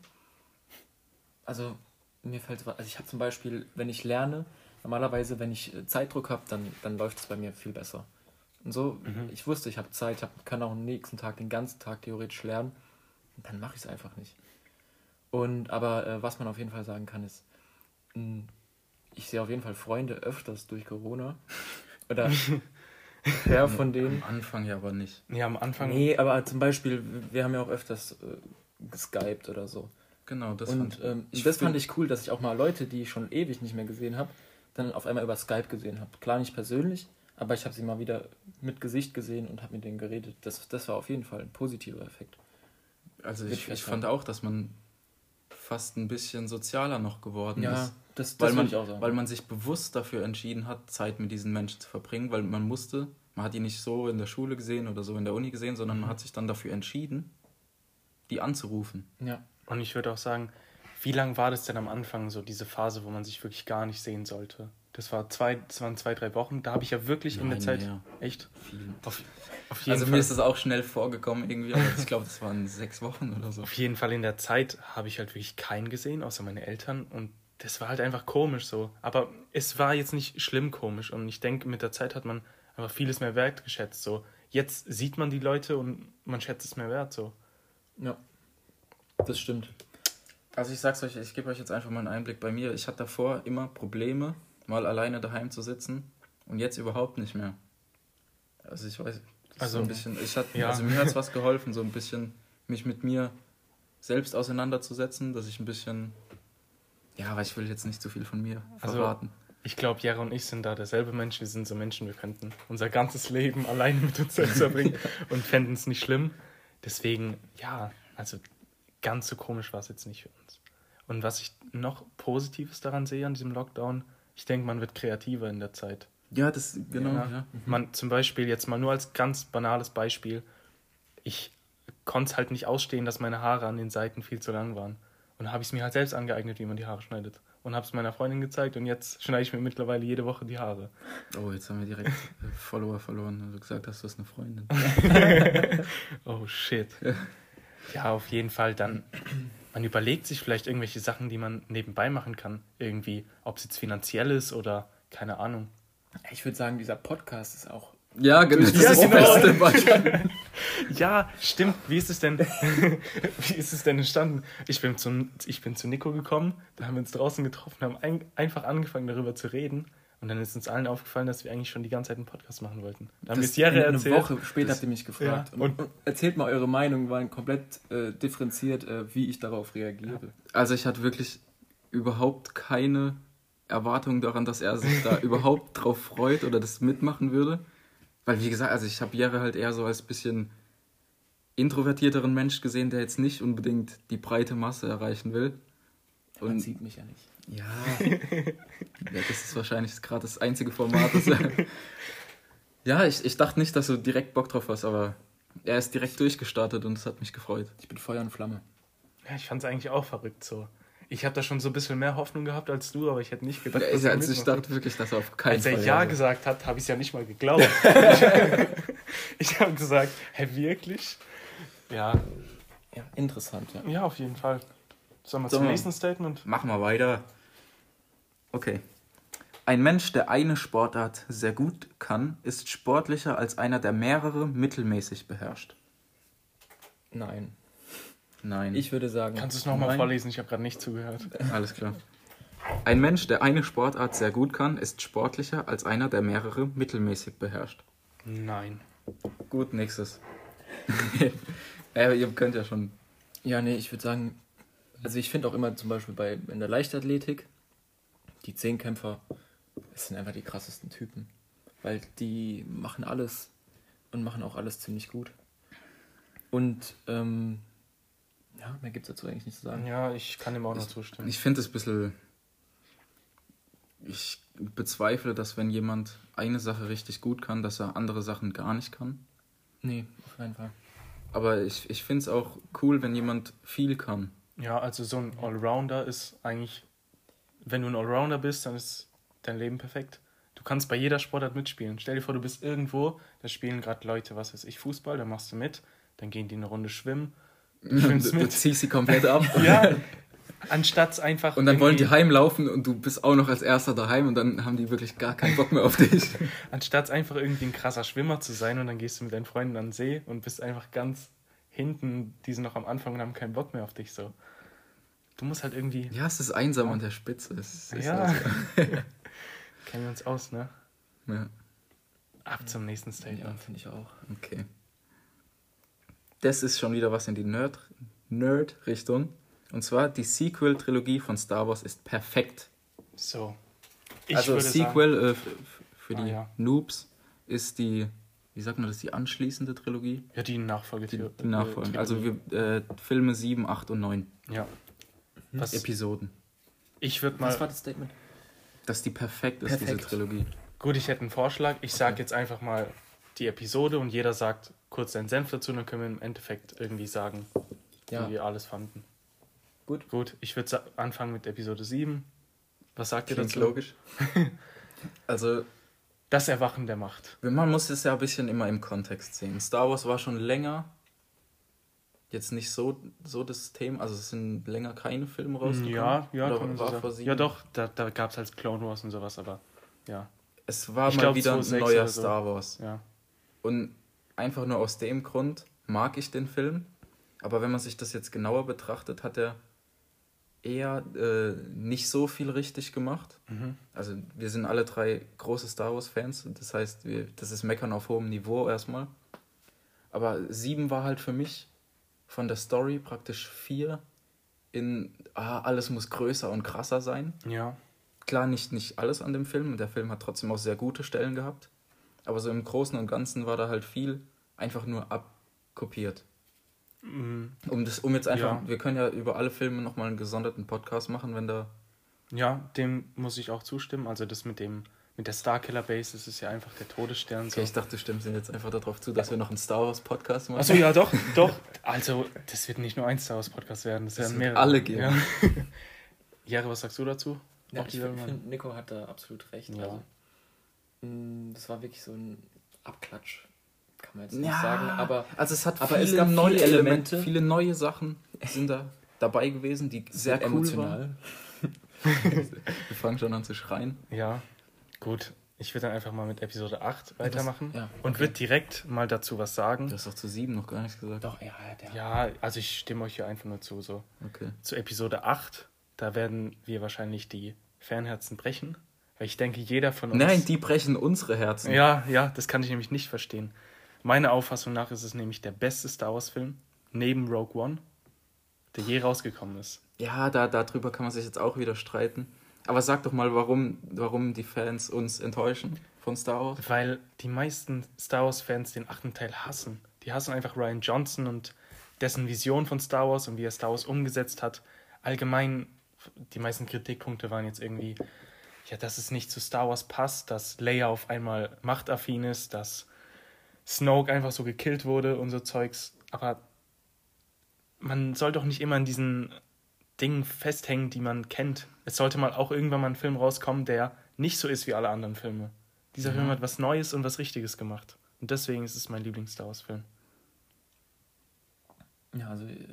also mir fällt also ich habe zum Beispiel, wenn ich lerne, normalerweise, wenn ich äh, Zeitdruck habe, dann, dann läuft es bei mir viel besser. Und so, mhm. ich wusste, ich habe Zeit, ich hab, kann auch am nächsten Tag den ganzen Tag theoretisch lernen. Und dann mache ich es einfach nicht. Und aber äh, was man auf jeden Fall sagen kann, ist, mh, ich sehe auf jeden Fall Freunde öfters durch Corona. [laughs] Oder ja, von denen. Am Anfang ja aber nicht. Ja, am Anfang. Nee, aber zum Beispiel, wir haben ja auch öfters äh, geskypt oder so. Genau, das Und fand, ähm, ich das fand ich cool, dass ich auch mal Leute, die ich schon ewig nicht mehr gesehen habe, dann auf einmal über Skype gesehen habe. Klar nicht persönlich, Aber ich habe sie mal wieder mit Gesicht gesehen und habe mit denen geredet. Das, das war auf jeden Fall ein positiver Effekt. Also ich, ich fand auch, dass man fast ein bisschen sozialer noch geworden ja, ist. Das, das weil, man, ich auch sagen. weil man sich bewusst dafür entschieden hat, Zeit mit diesen Menschen zu verbringen, weil man musste, man hat die nicht so in der Schule gesehen oder so in der Uni gesehen, sondern man hat sich dann dafür entschieden, die anzurufen. Ja. Und ich würde auch sagen, wie lang war das denn am Anfang, so diese Phase, wo man sich wirklich gar nicht sehen sollte? Das, war zwei, das waren zwei, drei Wochen. Da habe ich ja wirklich Nein, in der Zeit. Mehr. Echt? Auf, auf jeden also Fall. mir ist das auch schnell vorgekommen irgendwie, aber ich glaube, das waren sechs Wochen oder so. Auf jeden Fall in der Zeit habe ich halt wirklich keinen gesehen, außer meine Eltern. Und das war halt einfach komisch so. Aber es war jetzt nicht schlimm komisch. Und ich denke, mit der Zeit hat man einfach vieles mehr wertgeschätzt. So. Jetzt sieht man die Leute und man schätzt es mehr wert. So. Ja, das stimmt. Also ich sag's euch, ich gebe euch jetzt einfach mal einen Einblick bei mir. Ich hatte davor immer Probleme, mal alleine daheim zu sitzen und jetzt überhaupt nicht mehr. Also ich weiß, also so ein bisschen, ich hat, ja. also mir hat es was [laughs] geholfen, so ein bisschen mich mit mir selbst auseinanderzusetzen, dass ich ein bisschen, ja, aber ich will jetzt nicht zu viel von mir also, verraten. Ich glaube, Jera und ich sind da derselbe Mensch. Wir sind so Menschen, wir könnten unser ganzes Leben alleine mit uns selbst verbringen [laughs] und fänden es nicht schlimm. Deswegen, ja, also ganz so komisch war es jetzt nicht für uns. Und was ich noch Positives daran sehe an diesem Lockdown, ich denke, man wird kreativer in der Zeit. Ja, das, genau. Ja. ja. Mhm. Man, zum Beispiel, jetzt mal nur als ganz banales Beispiel, ich konnte es halt nicht ausstehen, dass meine Haare an den Seiten viel zu lang waren. Und habe ich es mir halt selbst angeeignet, wie man die Haare schneidet. Und habe es meiner Freundin gezeigt und jetzt schneide ich mir mittlerweile jede Woche die Haare. Oh, jetzt haben wir direkt äh, Follower verloren, weil du gesagt hast, du hast eine Freundin. [laughs] oh shit. Ja, auf jeden Fall dann. Man überlegt sich vielleicht irgendwelche Sachen, die man nebenbei machen kann. Irgendwie, ob es jetzt finanziell ist oder keine Ahnung. Ich würde sagen, dieser Podcast ist auch. Ja, genau. Das ja, ist genau. das beste [laughs] Beispiel. ja, stimmt. Wie ist es denn? [laughs] wie ist es denn entstanden? Ich bin zu, ich bin zu Nico gekommen, da haben wir uns draußen getroffen, haben ein, einfach angefangen darüber zu reden. Und dann ist uns allen aufgefallen, dass wir eigentlich schon die ganze Zeit einen Podcast machen wollten. Da haben wir es Jahre erzählt. Eine Woche später habt ihr mich gefragt. Ja. Und, und, erzählt mal eure Meinung, waren komplett äh, differenziert, äh, wie ich darauf reagiere. Also ich hatte wirklich überhaupt keine Erwartung daran, dass er sich da [laughs] überhaupt drauf freut oder das mitmachen würde. Weil wie gesagt, also ich habe Jere halt eher so als bisschen introvertierteren Mensch gesehen, der jetzt nicht unbedingt die breite Masse erreichen will. Und Man sieht mich ja nicht. Ja, [laughs] ja das ist wahrscheinlich gerade das einzige Format. Das, ja, ich, ich dachte nicht, dass du direkt Bock drauf hast, aber er ist direkt durchgestartet und es hat mich gefreut. Ich bin Feuer und Flamme. Ja, ich fand es eigentlich auch verrückt so. Ich habe da schon so ein bisschen mehr Hoffnung gehabt als du, aber ich hätte nicht gedacht, ja, dass also ich dachte wirklich, dass er auf keinen Als er Fall Ja gesagt hat, habe ich es ja nicht mal geglaubt. [laughs] ich habe gesagt, hä, wirklich? Ja. Ja, interessant, ja. Ja, auf jeden Fall. Sollen wir so, zum nächsten Statement? Machen wir weiter. Okay. Ein Mensch, der eine Sportart sehr gut kann, ist sportlicher als einer, der mehrere mittelmäßig beherrscht. Nein. Nein. Ich würde sagen. Kannst du es nochmal vorlesen? Ich habe gerade nicht zugehört. Alles klar. Ein Mensch, der eine Sportart sehr gut kann, ist sportlicher als einer, der mehrere mittelmäßig beherrscht. Nein. Gut, nächstes. ja, [laughs] ihr könnt ja schon. Ja, nee, ich würde sagen, also ich finde auch immer zum Beispiel bei in der Leichtathletik, die Zehnkämpfer, das sind einfach die krassesten Typen. Weil die machen alles und machen auch alles ziemlich gut. Und ähm, ja, mehr gibt es dazu eigentlich nicht zu sagen. Ja, ich kann dem auch noch zustimmen. Ich finde es ein bisschen. Ich bezweifle, dass wenn jemand eine Sache richtig gut kann, dass er andere Sachen gar nicht kann. Nee, auf keinen Fall. Aber ich, ich finde es auch cool, wenn jemand viel kann. Ja, also so ein Allrounder ist eigentlich, wenn du ein Allrounder bist, dann ist dein Leben perfekt. Du kannst bei jeder Sportart mitspielen. Stell dir vor, du bist irgendwo, da spielen gerade Leute, was weiß ich, Fußball, da machst du mit, dann gehen die eine Runde schwimmen Du, [laughs] du, du ziehst sie komplett ab. [laughs] ja, anstatt einfach. Und dann wollen die heimlaufen und du bist auch noch als erster daheim und dann haben die wirklich gar keinen Bock mehr auf dich. [laughs] anstatt einfach irgendwie ein krasser Schwimmer zu sein und dann gehst du mit deinen Freunden an den See und bist einfach ganz hinten, die sind noch am Anfang und haben keinen Bock mehr auf dich so. Du musst halt irgendwie. Ja, es ist einsam ja. an der Spitze. Es ist ja. Also [laughs] Kennen wir uns aus, ne? Ja. Ab zum nächsten Statement. Ja, finde ich auch. Okay das ist schon wieder was in die Nerd-Richtung. Nerd und zwar die Sequel-Trilogie von Star Wars ist perfekt. So. Ich also Sequel äh, für die ah, ja. Noobs. ist die, wie sagt man das, die anschließende Trilogie? Ja, die Nachfolge. Die, die Nachfolge. Also wir, äh, Filme 7, 8 und 9. Ja. Was, Episoden. Ich würde mal. Was war das Statement? Dass die perfekt ist, perfekt. diese Trilogie. Gut, ich hätte einen Vorschlag. Ich sage okay. jetzt einfach mal die Episode und jeder sagt kurz seinen Senf dazu, dann können wir im Endeffekt irgendwie sagen, ja. wie wir alles fanden. Gut. Gut, ich würde anfangen mit Episode 7. Was sagt Klingt ihr dazu? logisch. [laughs] also. Das Erwachen der Macht. Man muss es ja ein bisschen immer im Kontext sehen. Star Wars war schon länger jetzt nicht so, so das Thema, also es sind länger keine Filme rausgekommen. Ja, ja, kann war so ja doch, da, da gab es halt Clone Wars und sowas, aber ja. Es war ich mal glaub, wieder ein neuer so. Star Wars. Ja. Und einfach nur aus dem Grund mag ich den Film, aber wenn man sich das jetzt genauer betrachtet, hat er eher äh, nicht so viel richtig gemacht. Mhm. Also wir sind alle drei große Star Wars-Fans, das heißt, wir, das ist Meckern auf hohem Niveau erstmal. Aber sieben war halt für mich von der Story praktisch vier in ah, alles muss größer und krasser sein. Ja. Klar, nicht, nicht alles an dem Film. Der Film hat trotzdem auch sehr gute Stellen gehabt. Aber so im Großen und Ganzen war da halt viel einfach nur abkopiert. Mhm. Um, das, um jetzt einfach, ja. wir können ja über alle Filme nochmal einen gesonderten Podcast machen, wenn da. Ja, dem muss ich auch zustimmen. Also das mit dem, mit der Starkiller Base, das ist ja einfach der Todesstern. Okay, so. ich dachte, du stimmst jetzt einfach darauf zu, dass wir noch einen Star Wars Podcast machen. Achso, ja, doch, [laughs] doch. Also, das wird nicht nur ein Star Wars Podcast werden, das, das werden mehrere. alle geben. Ja. [laughs] Jere, was sagst du dazu? Ja, ich finde, Nico hat da absolut recht. Ja. Also, mm, das war wirklich so ein Abklatsch kann man jetzt nicht ja, sagen, aber, also es hat aber viele es gab neue viele Elemente, viele neue Sachen sind da dabei gewesen, die [laughs] sehr cool emotional. Wir fangen schon an zu schreien. Ja, gut. Ich würde dann einfach mal mit Episode 8 weitermachen das, ja, okay. und würde direkt mal dazu was sagen. Du hast doch zu 7 noch gar nichts gesagt. Doch, ja. Der ja, also ich stimme euch hier einfach nur zu. So. Okay. Zu Episode 8, da werden wir wahrscheinlich die Fernherzen brechen. Weil ich denke, jeder von uns. Nein, die brechen unsere Herzen. Ja, ja, das kann ich nämlich nicht verstehen. Meiner Auffassung nach ist es nämlich der beste Star Wars-Film, neben Rogue One, der je rausgekommen ist. Ja, da, darüber kann man sich jetzt auch wieder streiten. Aber sag doch mal, warum, warum die Fans uns enttäuschen von Star Wars? Weil die meisten Star Wars-Fans den achten Teil hassen. Die hassen einfach Ryan Johnson und dessen Vision von Star Wars und wie er Star Wars umgesetzt hat. Allgemein, die meisten Kritikpunkte waren jetzt irgendwie, ja, dass es nicht zu Star Wars passt, dass Leia auf einmal machtaffin ist, dass Snoke einfach so gekillt wurde und so Zeugs. Aber man soll doch nicht immer an diesen Dingen festhängen, die man kennt. Es sollte mal auch irgendwann mal ein Film rauskommen, der nicht so ist wie alle anderen Filme. Dieser mhm. Film hat was Neues und was Richtiges gemacht. Und deswegen ist es mein Lieblings-Star Wars-Film. Ja, also äh,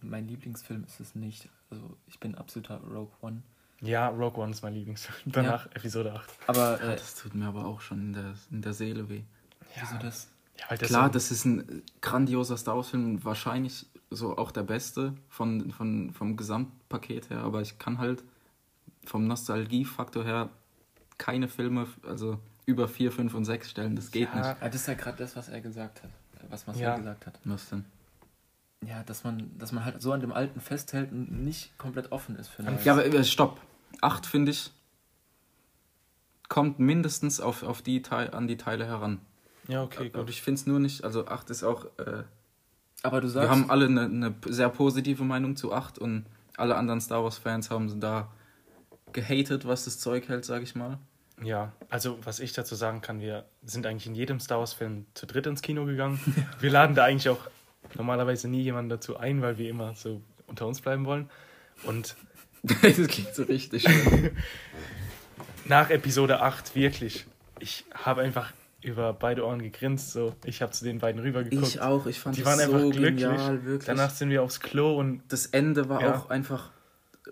mein Lieblingsfilm ist es nicht. Also ich bin absoluter Rogue One. Ja, Rogue One ist mein Lieblingsfilm. [laughs] Danach ja. Episode 8. Aber äh, das tut mir aber auch schon in der, in der Seele weh. Ja. Wieso das? Ja, weil das Klar, das ist ein grandioser Star Wars-Film, wahrscheinlich so auch der beste von, von, vom Gesamtpaket her, aber ich kann halt vom Nostalgiefaktor her keine Filme, also über 4, 5 und 6 stellen, das geht ja, nicht. Das ist ja gerade das, was er gesagt hat, was Marcel ja. gesagt hat. Was denn? Ja, dass man, dass man halt so an dem Alten festhält und nicht komplett offen ist für Neues. Ja, aber äh, stopp. 8, finde ich, kommt mindestens auf, auf die Teil, an die Teile heran. Ja, okay, gut. Ich finde es nur nicht, also 8 ist auch. Äh, aber du sagst. Wir haben alle eine, eine sehr positive Meinung zu 8 und alle anderen Star Wars-Fans haben da gehatet, was das Zeug hält, sag ich mal. Ja, also was ich dazu sagen kann, wir sind eigentlich in jedem Star Wars-Film zu dritt ins Kino gegangen. [laughs] wir laden da eigentlich auch normalerweise nie jemanden dazu ein, weil wir immer so unter uns bleiben wollen. Und. [laughs] das klingt so richtig. [laughs] nach Episode 8, wirklich. Ich habe einfach über beide Ohren gegrinst. So, ich habe zu den beiden rübergeguckt. Ich auch. Ich fand die waren so Genial, wirklich. Danach sind wir aufs Klo und das Ende war ja. auch einfach,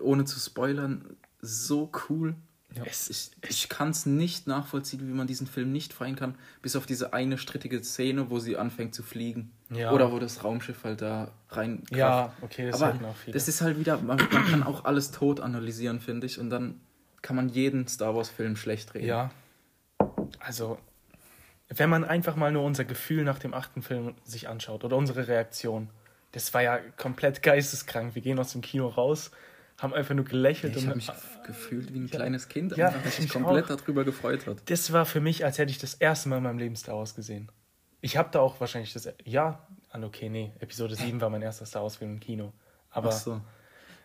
ohne zu spoilern, so cool. Ja. Es, ich ich kann es nicht nachvollziehen, wie man diesen Film nicht feiern kann, bis auf diese eine strittige Szene, wo sie anfängt zu fliegen. Ja. Oder wo das Raumschiff halt da rein. Ja, okay, das Aber auch viele. Das ist halt wieder, man, man kann auch alles tot analysieren, finde ich, und dann kann man jeden Star Wars-Film schlecht reden. Ja. Also, wenn man einfach mal nur unser Gefühl nach dem achten Film sich anschaut oder unsere Reaktion, das war ja komplett geisteskrank. Wir gehen aus dem Kino raus haben einfach nur gelächelt. Ich habe mich gefühlt wie ein ja. kleines Kind, ja, einfach, mich komplett auch. darüber gefreut hat. Das war für mich, als hätte ich das erste Mal in meinem Leben Star Wars gesehen. Ich habe da auch wahrscheinlich das. Ja, ah, okay, nee. Episode 7 war mein erster Star Wars-Film im Kino. Aber, Ach so.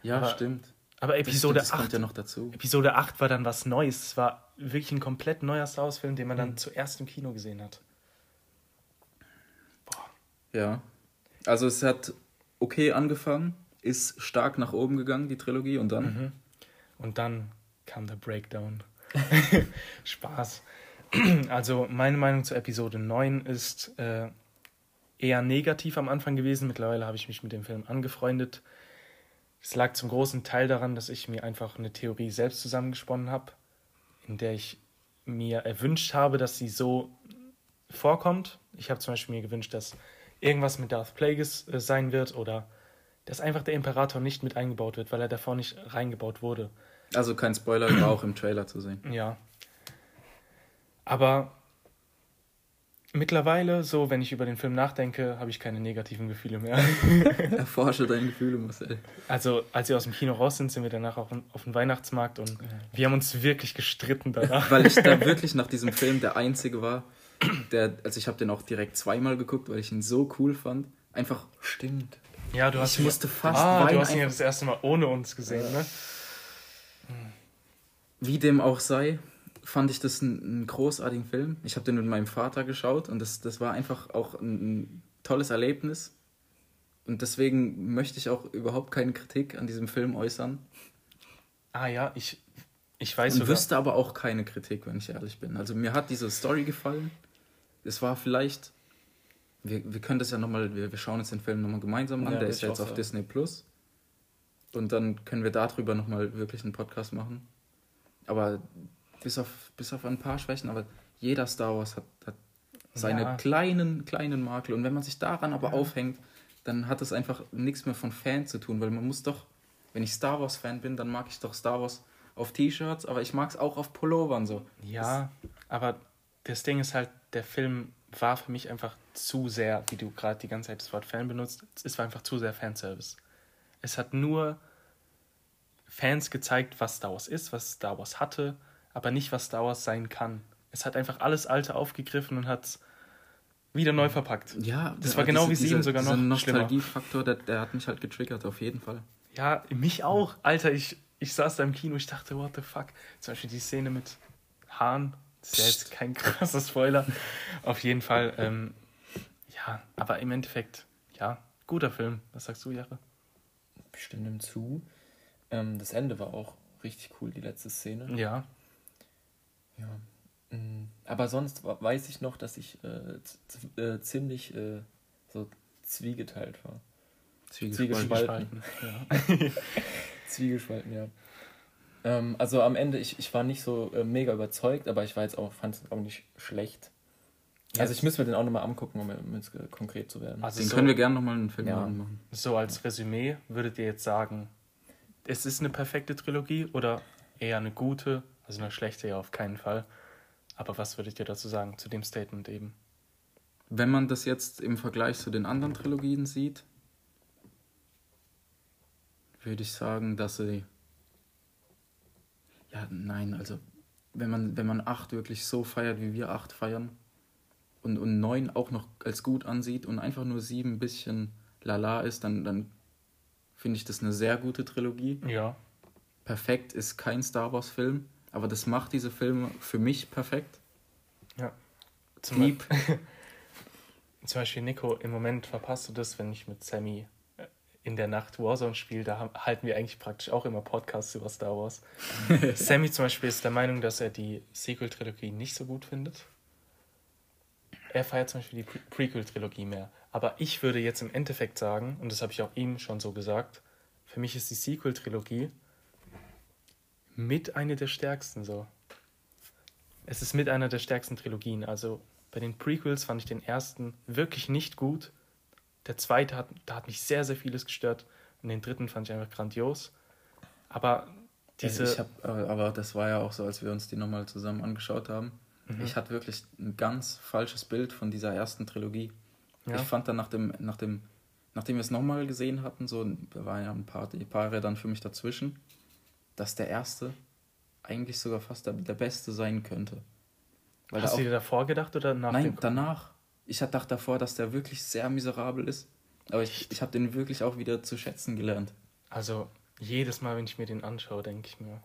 Ja, aber, stimmt. Aber Episode das, das 8. ja noch dazu. Episode 8 war dann was Neues. Es war wirklich ein komplett neuer Star Wars-Film, den man mhm. dann zuerst im Kino gesehen hat. Boah. Ja. Also es hat okay angefangen, ist stark nach oben gegangen, die Trilogie, und dann. Mhm. Und dann kam der Breakdown. [laughs] Spaß. Also meine Meinung zu Episode 9 ist äh, eher negativ am Anfang gewesen. Mittlerweile habe ich mich mit dem Film angefreundet. Es lag zum großen Teil daran, dass ich mir einfach eine Theorie selbst zusammengesponnen habe, in der ich mir erwünscht habe, dass sie so vorkommt. Ich habe zum Beispiel mir gewünscht, dass irgendwas mit Darth Plagueis äh, sein wird oder dass einfach der Imperator nicht mit eingebaut wird, weil er davor nicht reingebaut wurde. Also kein Spoiler, war auch im Trailer zu sehen. Ja, aber mittlerweile, so wenn ich über den Film nachdenke, habe ich keine negativen Gefühle mehr. [laughs] Erforsche deine Gefühle, Marcel. Also, als wir aus dem Kino raus sind, sind wir danach auf, auf den Weihnachtsmarkt und wir haben uns wirklich gestritten danach. Weil ich da [laughs] wirklich nach diesem Film der Einzige war, der, also ich habe den auch direkt zweimal geguckt, weil ich ihn so cool fand. Einfach. Stimmt. Ja, du hast ich musste fast ah, weinen. Du hast ihn ja das erste Mal ohne uns gesehen, ne? Wie dem auch sei, fand ich das einen, großartigen Film. Ich habe den mit meinem Vater geschaut und das, das war einfach auch ein, ein tolles Erlebnis. Und deswegen möchte ich auch überhaupt keine Kritik an diesem Film äußern. Ah ja, ich, ich weiß Und sogar. wüsste aber auch keine Kritik, wenn ich ehrlich bin. Also mir hat diese Story gefallen. Es war vielleicht. Wir, wir können das ja nochmal, wir, wir schauen uns den Film nochmal gemeinsam an. Ja, Der ist ja jetzt auf Disney Plus. Und dann können wir darüber nochmal wirklich einen Podcast machen. Aber bis auf, bis auf ein paar Schwächen, aber jeder Star Wars hat, hat seine ja. kleinen, kleinen Makel. Und wenn man sich daran aber ja. aufhängt, dann hat es einfach nichts mehr von Fan zu tun, weil man muss doch, wenn ich Star Wars-Fan bin, dann mag ich doch Star Wars auf T-Shirts, aber ich mag es auch auf Pullovern so. Ja, das aber das Ding ist halt, der Film war für mich einfach zu sehr, wie du gerade die ganze Zeit das Wort Fan benutzt, es war einfach zu sehr Fanservice. Es hat nur Fans gezeigt, was Star Wars ist, was Star Wars hatte aber nicht, was Star Wars sein kann. Es hat einfach alles Alte aufgegriffen und hat es wieder neu verpackt. Ja, das war genau diese, wie sieben sogar noch. Dieser Nostalgiefaktor, der, der hat mich halt getriggert, auf jeden Fall. Ja, mich auch. Alter, ich, ich saß da im Kino, ich dachte, what the fuck. Zum Beispiel die Szene mit Hahn, das ist ja jetzt kein [laughs] krasser Spoiler. auf jeden Fall, ähm, ja, aber im Endeffekt, ja, guter Film. Was sagst du, Jahre? Bestimmt im zu. Ähm, das Ende war auch richtig cool, die letzte Szene. Ja. Ja. Mm, aber sonst weiß ich noch, dass ich äh, äh, ziemlich äh, so zwiegeteilt war. Zwiegespalten. Zwiegespalten, ja. [laughs] Zwiegespalten, ja. Ähm, also am Ende, ich, ich war nicht so äh, mega überzeugt, aber ich war jetzt auch, fand es auch nicht schlecht. Jetzt. Also ich müsste mir den auch nochmal angucken, um jetzt konkret zu werden. Also den so, können wir gerne nochmal einen Film ja. machen. So als Resümee würdet ihr jetzt sagen, es ist eine perfekte Trilogie oder eher eine gute also eine schlechte ja auf keinen Fall. Aber was würdet ihr dazu sagen, zu dem Statement eben? Wenn man das jetzt im Vergleich zu den anderen Trilogien sieht, würde ich sagen, dass sie. Ja, nein, also wenn man, wenn man 8 wirklich so feiert, wie wir 8 feiern und, und 9 auch noch als gut ansieht und einfach nur 7 ein bisschen lala ist, dann, dann finde ich das eine sehr gute Trilogie. Ja. Perfekt ist kein Star Wars-Film. Aber das macht diese Filme für mich perfekt. Ja. Zum, Lieb. [laughs] Zum Beispiel, Nico, im Moment verpasst du das, wenn ich mit Sammy äh, in der Nacht Warzone spiele. Da halten wir eigentlich praktisch auch immer Podcasts über Star Wars. [laughs] Sammy zum Beispiel ist der Meinung, dass er die Sequel-Trilogie nicht so gut findet. Er feiert zum Beispiel die Pre Prequel-Trilogie mehr. Aber ich würde jetzt im Endeffekt sagen, und das habe ich auch ihm schon so gesagt, für mich ist die Sequel-Trilogie mit einer der stärksten so. Es ist mit einer der stärksten Trilogien. Also bei den Prequels fand ich den ersten wirklich nicht gut. Der zweite hat, da hat mich sehr, sehr vieles gestört. Und den dritten fand ich einfach grandios. Aber diese. Ich hab, aber das war ja auch so, als wir uns die nochmal zusammen angeschaut haben. Mhm. Ich hatte wirklich ein ganz falsches Bild von dieser ersten Trilogie. Ja. Ich fand dann nach dem, nach dem nachdem wir es nochmal gesehen hatten, so, da waren ja ein paar, ein paar Jahre dann für mich dazwischen, dass der erste eigentlich sogar fast der, der beste sein könnte. Weil Hast du dir davor gedacht oder nach Nein, danach. Ich hatte gedacht davor, dass der wirklich sehr miserabel ist. Aber ich, ich habe den wirklich auch wieder zu schätzen gelernt. Also jedes Mal, wenn ich mir den anschaue, denke ich mir,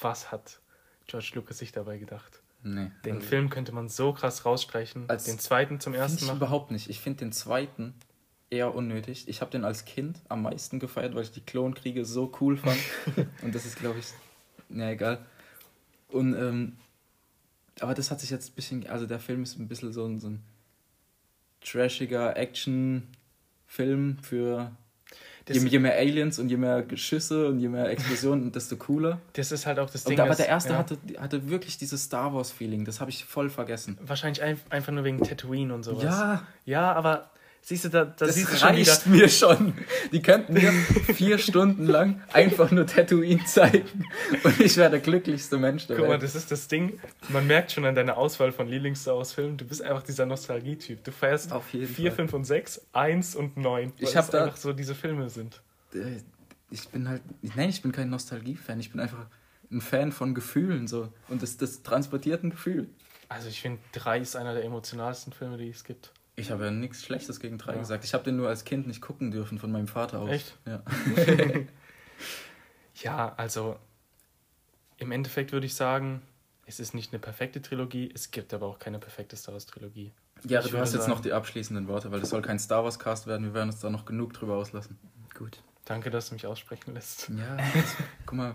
was hat George Lucas sich dabei gedacht? Nee. Den also Film könnte man so krass rausstreichen. Als den zweiten zum ersten Mal. überhaupt nicht. Ich finde den zweiten eher unnötig. Ich habe den als Kind am meisten gefeiert, weil ich die Klonkriege so cool fand. [laughs] Und das ist, glaube ich, na egal. Und, ähm, aber das hat sich jetzt ein bisschen, also der Film ist ein bisschen so ein, so ein trashiger Action-Film für je, je, mehr Aliens und je mehr Geschüsse und je mehr Explosionen, [laughs] desto cooler. Das ist halt auch das Ding. Und, aber der erste ja. hatte, hatte wirklich dieses Star Wars-Feeling, das habe ich voll vergessen. Wahrscheinlich ein, einfach nur wegen Tatooine und sowas. Ja. Ja, aber Siehst du, da, da das siehst du schon wieder. mir schon. Die könnten mir vier Stunden lang einfach nur Tatooine zeigen und ich wäre der glücklichste Mensch der Guck Welt. mal, das ist das Ding. Man merkt schon an deiner Auswahl von Lieblings-Star Wars-Filmen, du bist einfach dieser Nostalgie-Typ. Du feierst Auf jeden 4, Fall. 5 und 6, 1 und 9. Weil ich habe da einfach so diese Filme sind. Äh, ich bin halt, nein, ich bin kein Nostalgie-Fan. Ich bin einfach ein Fan von Gefühlen so und das, das transportiert ein Gefühl. Also ich finde, 3 ist einer der emotionalsten Filme, die es gibt. Ich habe ja nichts Schlechtes gegen 3 ja. gesagt. Ich habe den nur als Kind nicht gucken dürfen von meinem Vater aus. Echt? Ja. [laughs] ja, also im Endeffekt würde ich sagen, es ist nicht eine perfekte Trilogie, es gibt aber auch keine perfekte Star Wars Trilogie. Ja, ich du hast jetzt sagen, noch die abschließenden Worte, weil es soll kein Star Wars Cast werden, wir werden uns da noch genug drüber auslassen. Gut. Danke, dass du mich aussprechen lässt. Ja, [laughs] guck mal,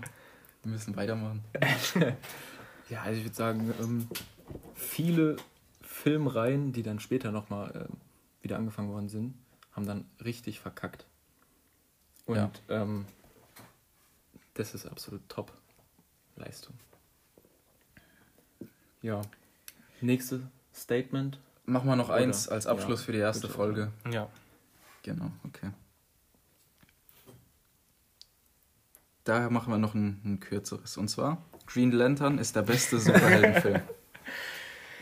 wir müssen weitermachen. [laughs] ja, also ich würde sagen, ähm, viele Filmreihen, die dann später nochmal äh, wieder angefangen worden sind, haben dann richtig verkackt. Und ja. ähm, das ist absolut Top-Leistung. Ja. Nächste Statement. Machen wir noch Oder? eins als Abschluss ja, für die erste Folge. Ja. Genau, okay. Daher machen wir noch ein, ein kürzeres. Und zwar, Green Lantern ist der beste Superheldenfilm. [laughs]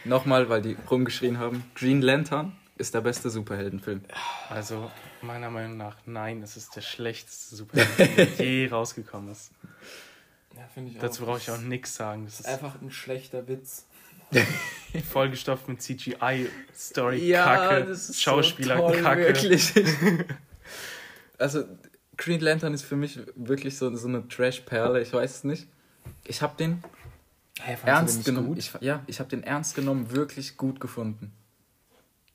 Nochmal, weil die rumgeschrien haben. Green Lantern ist der beste Superheldenfilm. Also, meiner Meinung nach, nein, es ist der schlechteste Superheldenfilm, der [laughs] je rausgekommen ist. Ja, finde ich Dazu brauche ich auch nichts sagen. Das ist einfach ein schlechter Witz. [laughs] Vollgestopft mit CGI-Story, ja, Kacke, Schauspieler, so toll, Kacke. Wirklich. [laughs] also, Green Lantern ist für mich wirklich so, so eine Trash-Perle, ich weiß es nicht. Ich habe den Hey, ernst genommen. Ich, ja, ich habe den ernst genommen wirklich gut gefunden.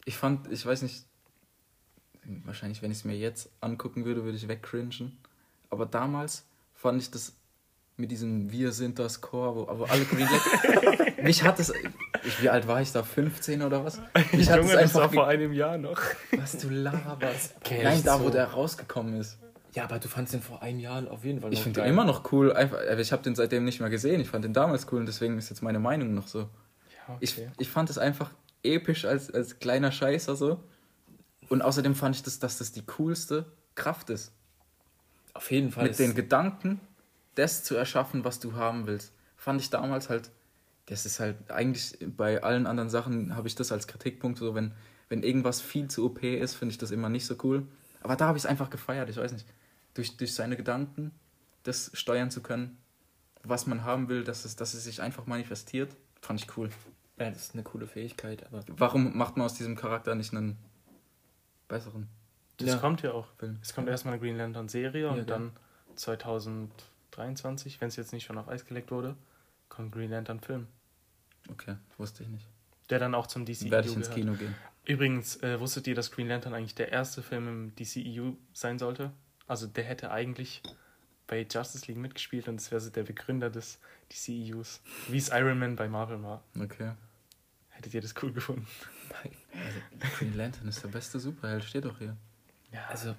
Ich fand, ich weiß nicht, wahrscheinlich, wenn ich es mir jetzt angucken würde, würde ich wegcringen. Aber damals fand ich das mit diesem Wir sind das Chor, wo, wo alle Green Lantern. [laughs] mich hat es. wie alt war ich da? 15 oder was? Mich hat Junge, es einfach das war vor einem Jahr noch. Was du laberst. Okay, Nein, da, so. wo der rausgekommen ist. Ja, aber du fandest den vor einem Jahr auf jeden Fall Ich finde den immer noch cool. Einfach, ich habe den seitdem nicht mehr gesehen. Ich fand den damals cool und deswegen ist jetzt meine Meinung noch so. Ja, okay. ich, ich fand es einfach episch als, als kleiner Scheißer so. Und außerdem fand ich, das, dass das die coolste Kraft ist. Auf jeden Fall. Mit den Gedanken, das zu erschaffen, was du haben willst. Fand ich damals halt, das ist halt eigentlich bei allen anderen Sachen habe ich das als Kritikpunkt, so wenn, wenn irgendwas viel zu OP ist, finde ich das immer nicht so cool. Aber da habe ich es einfach gefeiert, ich weiß nicht durch, durch seine Gedanken das steuern zu können, was man haben will, dass es, dass es sich einfach manifestiert, fand ich cool. Ja, das ist eine coole Fähigkeit. Aber Warum macht man aus diesem Charakter nicht einen besseren? Das ja. kommt ja auch. Film. Es kommt erstmal eine Green Lantern Serie ja, und dann 2023, wenn es jetzt nicht schon auf Eis gelegt wurde, kommt Green Lantern Film. Okay, wusste ich nicht. Der dann auch zum DCEU Werde ich ins Kino gehen. Übrigens, äh, wusstet ihr, dass Green Lantern eigentlich der erste Film im DCEU sein sollte? Also der hätte eigentlich bei Justice League mitgespielt und es wäre so der Begründer des DCEUs. Wie es Iron Man bei Marvel war. Okay. Hättet ihr das cool gefunden? Nein. Also, Green Lantern ist der beste Superheld, steht doch hier. Ja, also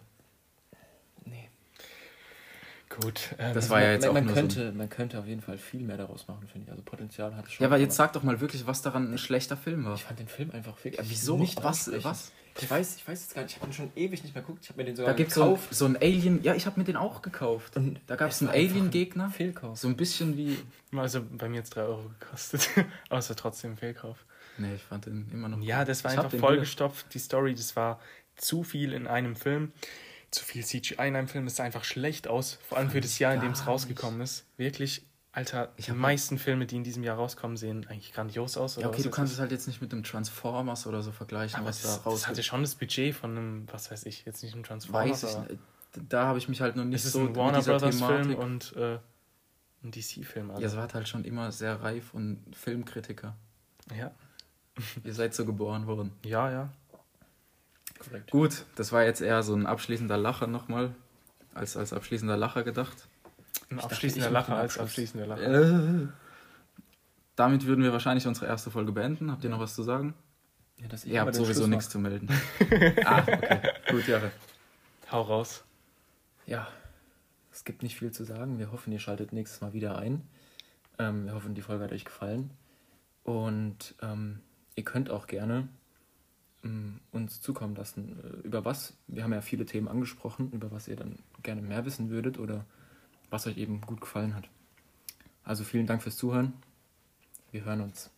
Gut, ähm, das war ja jetzt man, auch man nur könnte, so Man könnte auf jeden Fall viel mehr daraus machen, finde ich. Also Potenzial hat es schon. Ja, aber jetzt sag doch mal wirklich, was daran ein schlechter Film war. Ich fand den Film einfach wirklich. Ja, wieso? Nicht was? Was? Ich weiß, ich weiß jetzt gar nicht. Ich habe ihn schon ewig nicht mehr geguckt. Ich habe mir den sogar da gibt's gekauft. So, so ein Alien. Ja, ich habe mir den auch gekauft. Und da gab es einen Alien-Gegner. Fehlkauf. So ein bisschen wie. Also bei mir jetzt 3 Euro gekostet. aber es war trotzdem ein Fehlkauf. Nee, ich fand den immer noch. Ja, das war ich einfach vollgestopft. Die Story, das war zu viel in einem Film. Zu viel CGI in einem Film. Es sah einfach schlecht aus. Vor allem für das Jahr, in dem es rausgekommen ist. Wirklich, Alter, die meisten Filme, die in diesem Jahr rauskommen, sehen eigentlich grandios aus. ja, okay, du kannst es halt jetzt nicht mit einem Transformers oder so vergleichen, aber was das, da raus. Das hatte schon das Budget von einem, was weiß ich, jetzt nicht einem Transformers. Weiß ich, da habe ich mich halt noch nicht so. Ist ein Warner Brothers Film und äh, ein DC-Film. Also. Ja, es war halt schon immer sehr reif und Filmkritiker. Ja. Ihr seid so geboren worden. Ja, ja. Korrekt. Gut, das war jetzt eher so ein abschließender Lacher nochmal, als, als abschließender Lacher gedacht. Ein abschließender Lacher als abschließender Lacher. Äh, damit würden wir wahrscheinlich unsere erste Folge beenden. Habt ihr noch was zu sagen? Ja, dass ihr habt sowieso nichts zu melden. [laughs] ah, okay. Gut, Jahre. Hau raus. Ja, es gibt nicht viel zu sagen. Wir hoffen, ihr schaltet nächstes Mal wieder ein. Ähm, wir hoffen, die Folge hat euch gefallen. Und ähm, ihr könnt auch gerne uns zukommen lassen, äh, über was. Wir haben ja viele Themen angesprochen, über was ihr dann gerne mehr wissen würdet oder was euch eben gut gefallen hat. Also vielen Dank fürs Zuhören. Wir hören uns.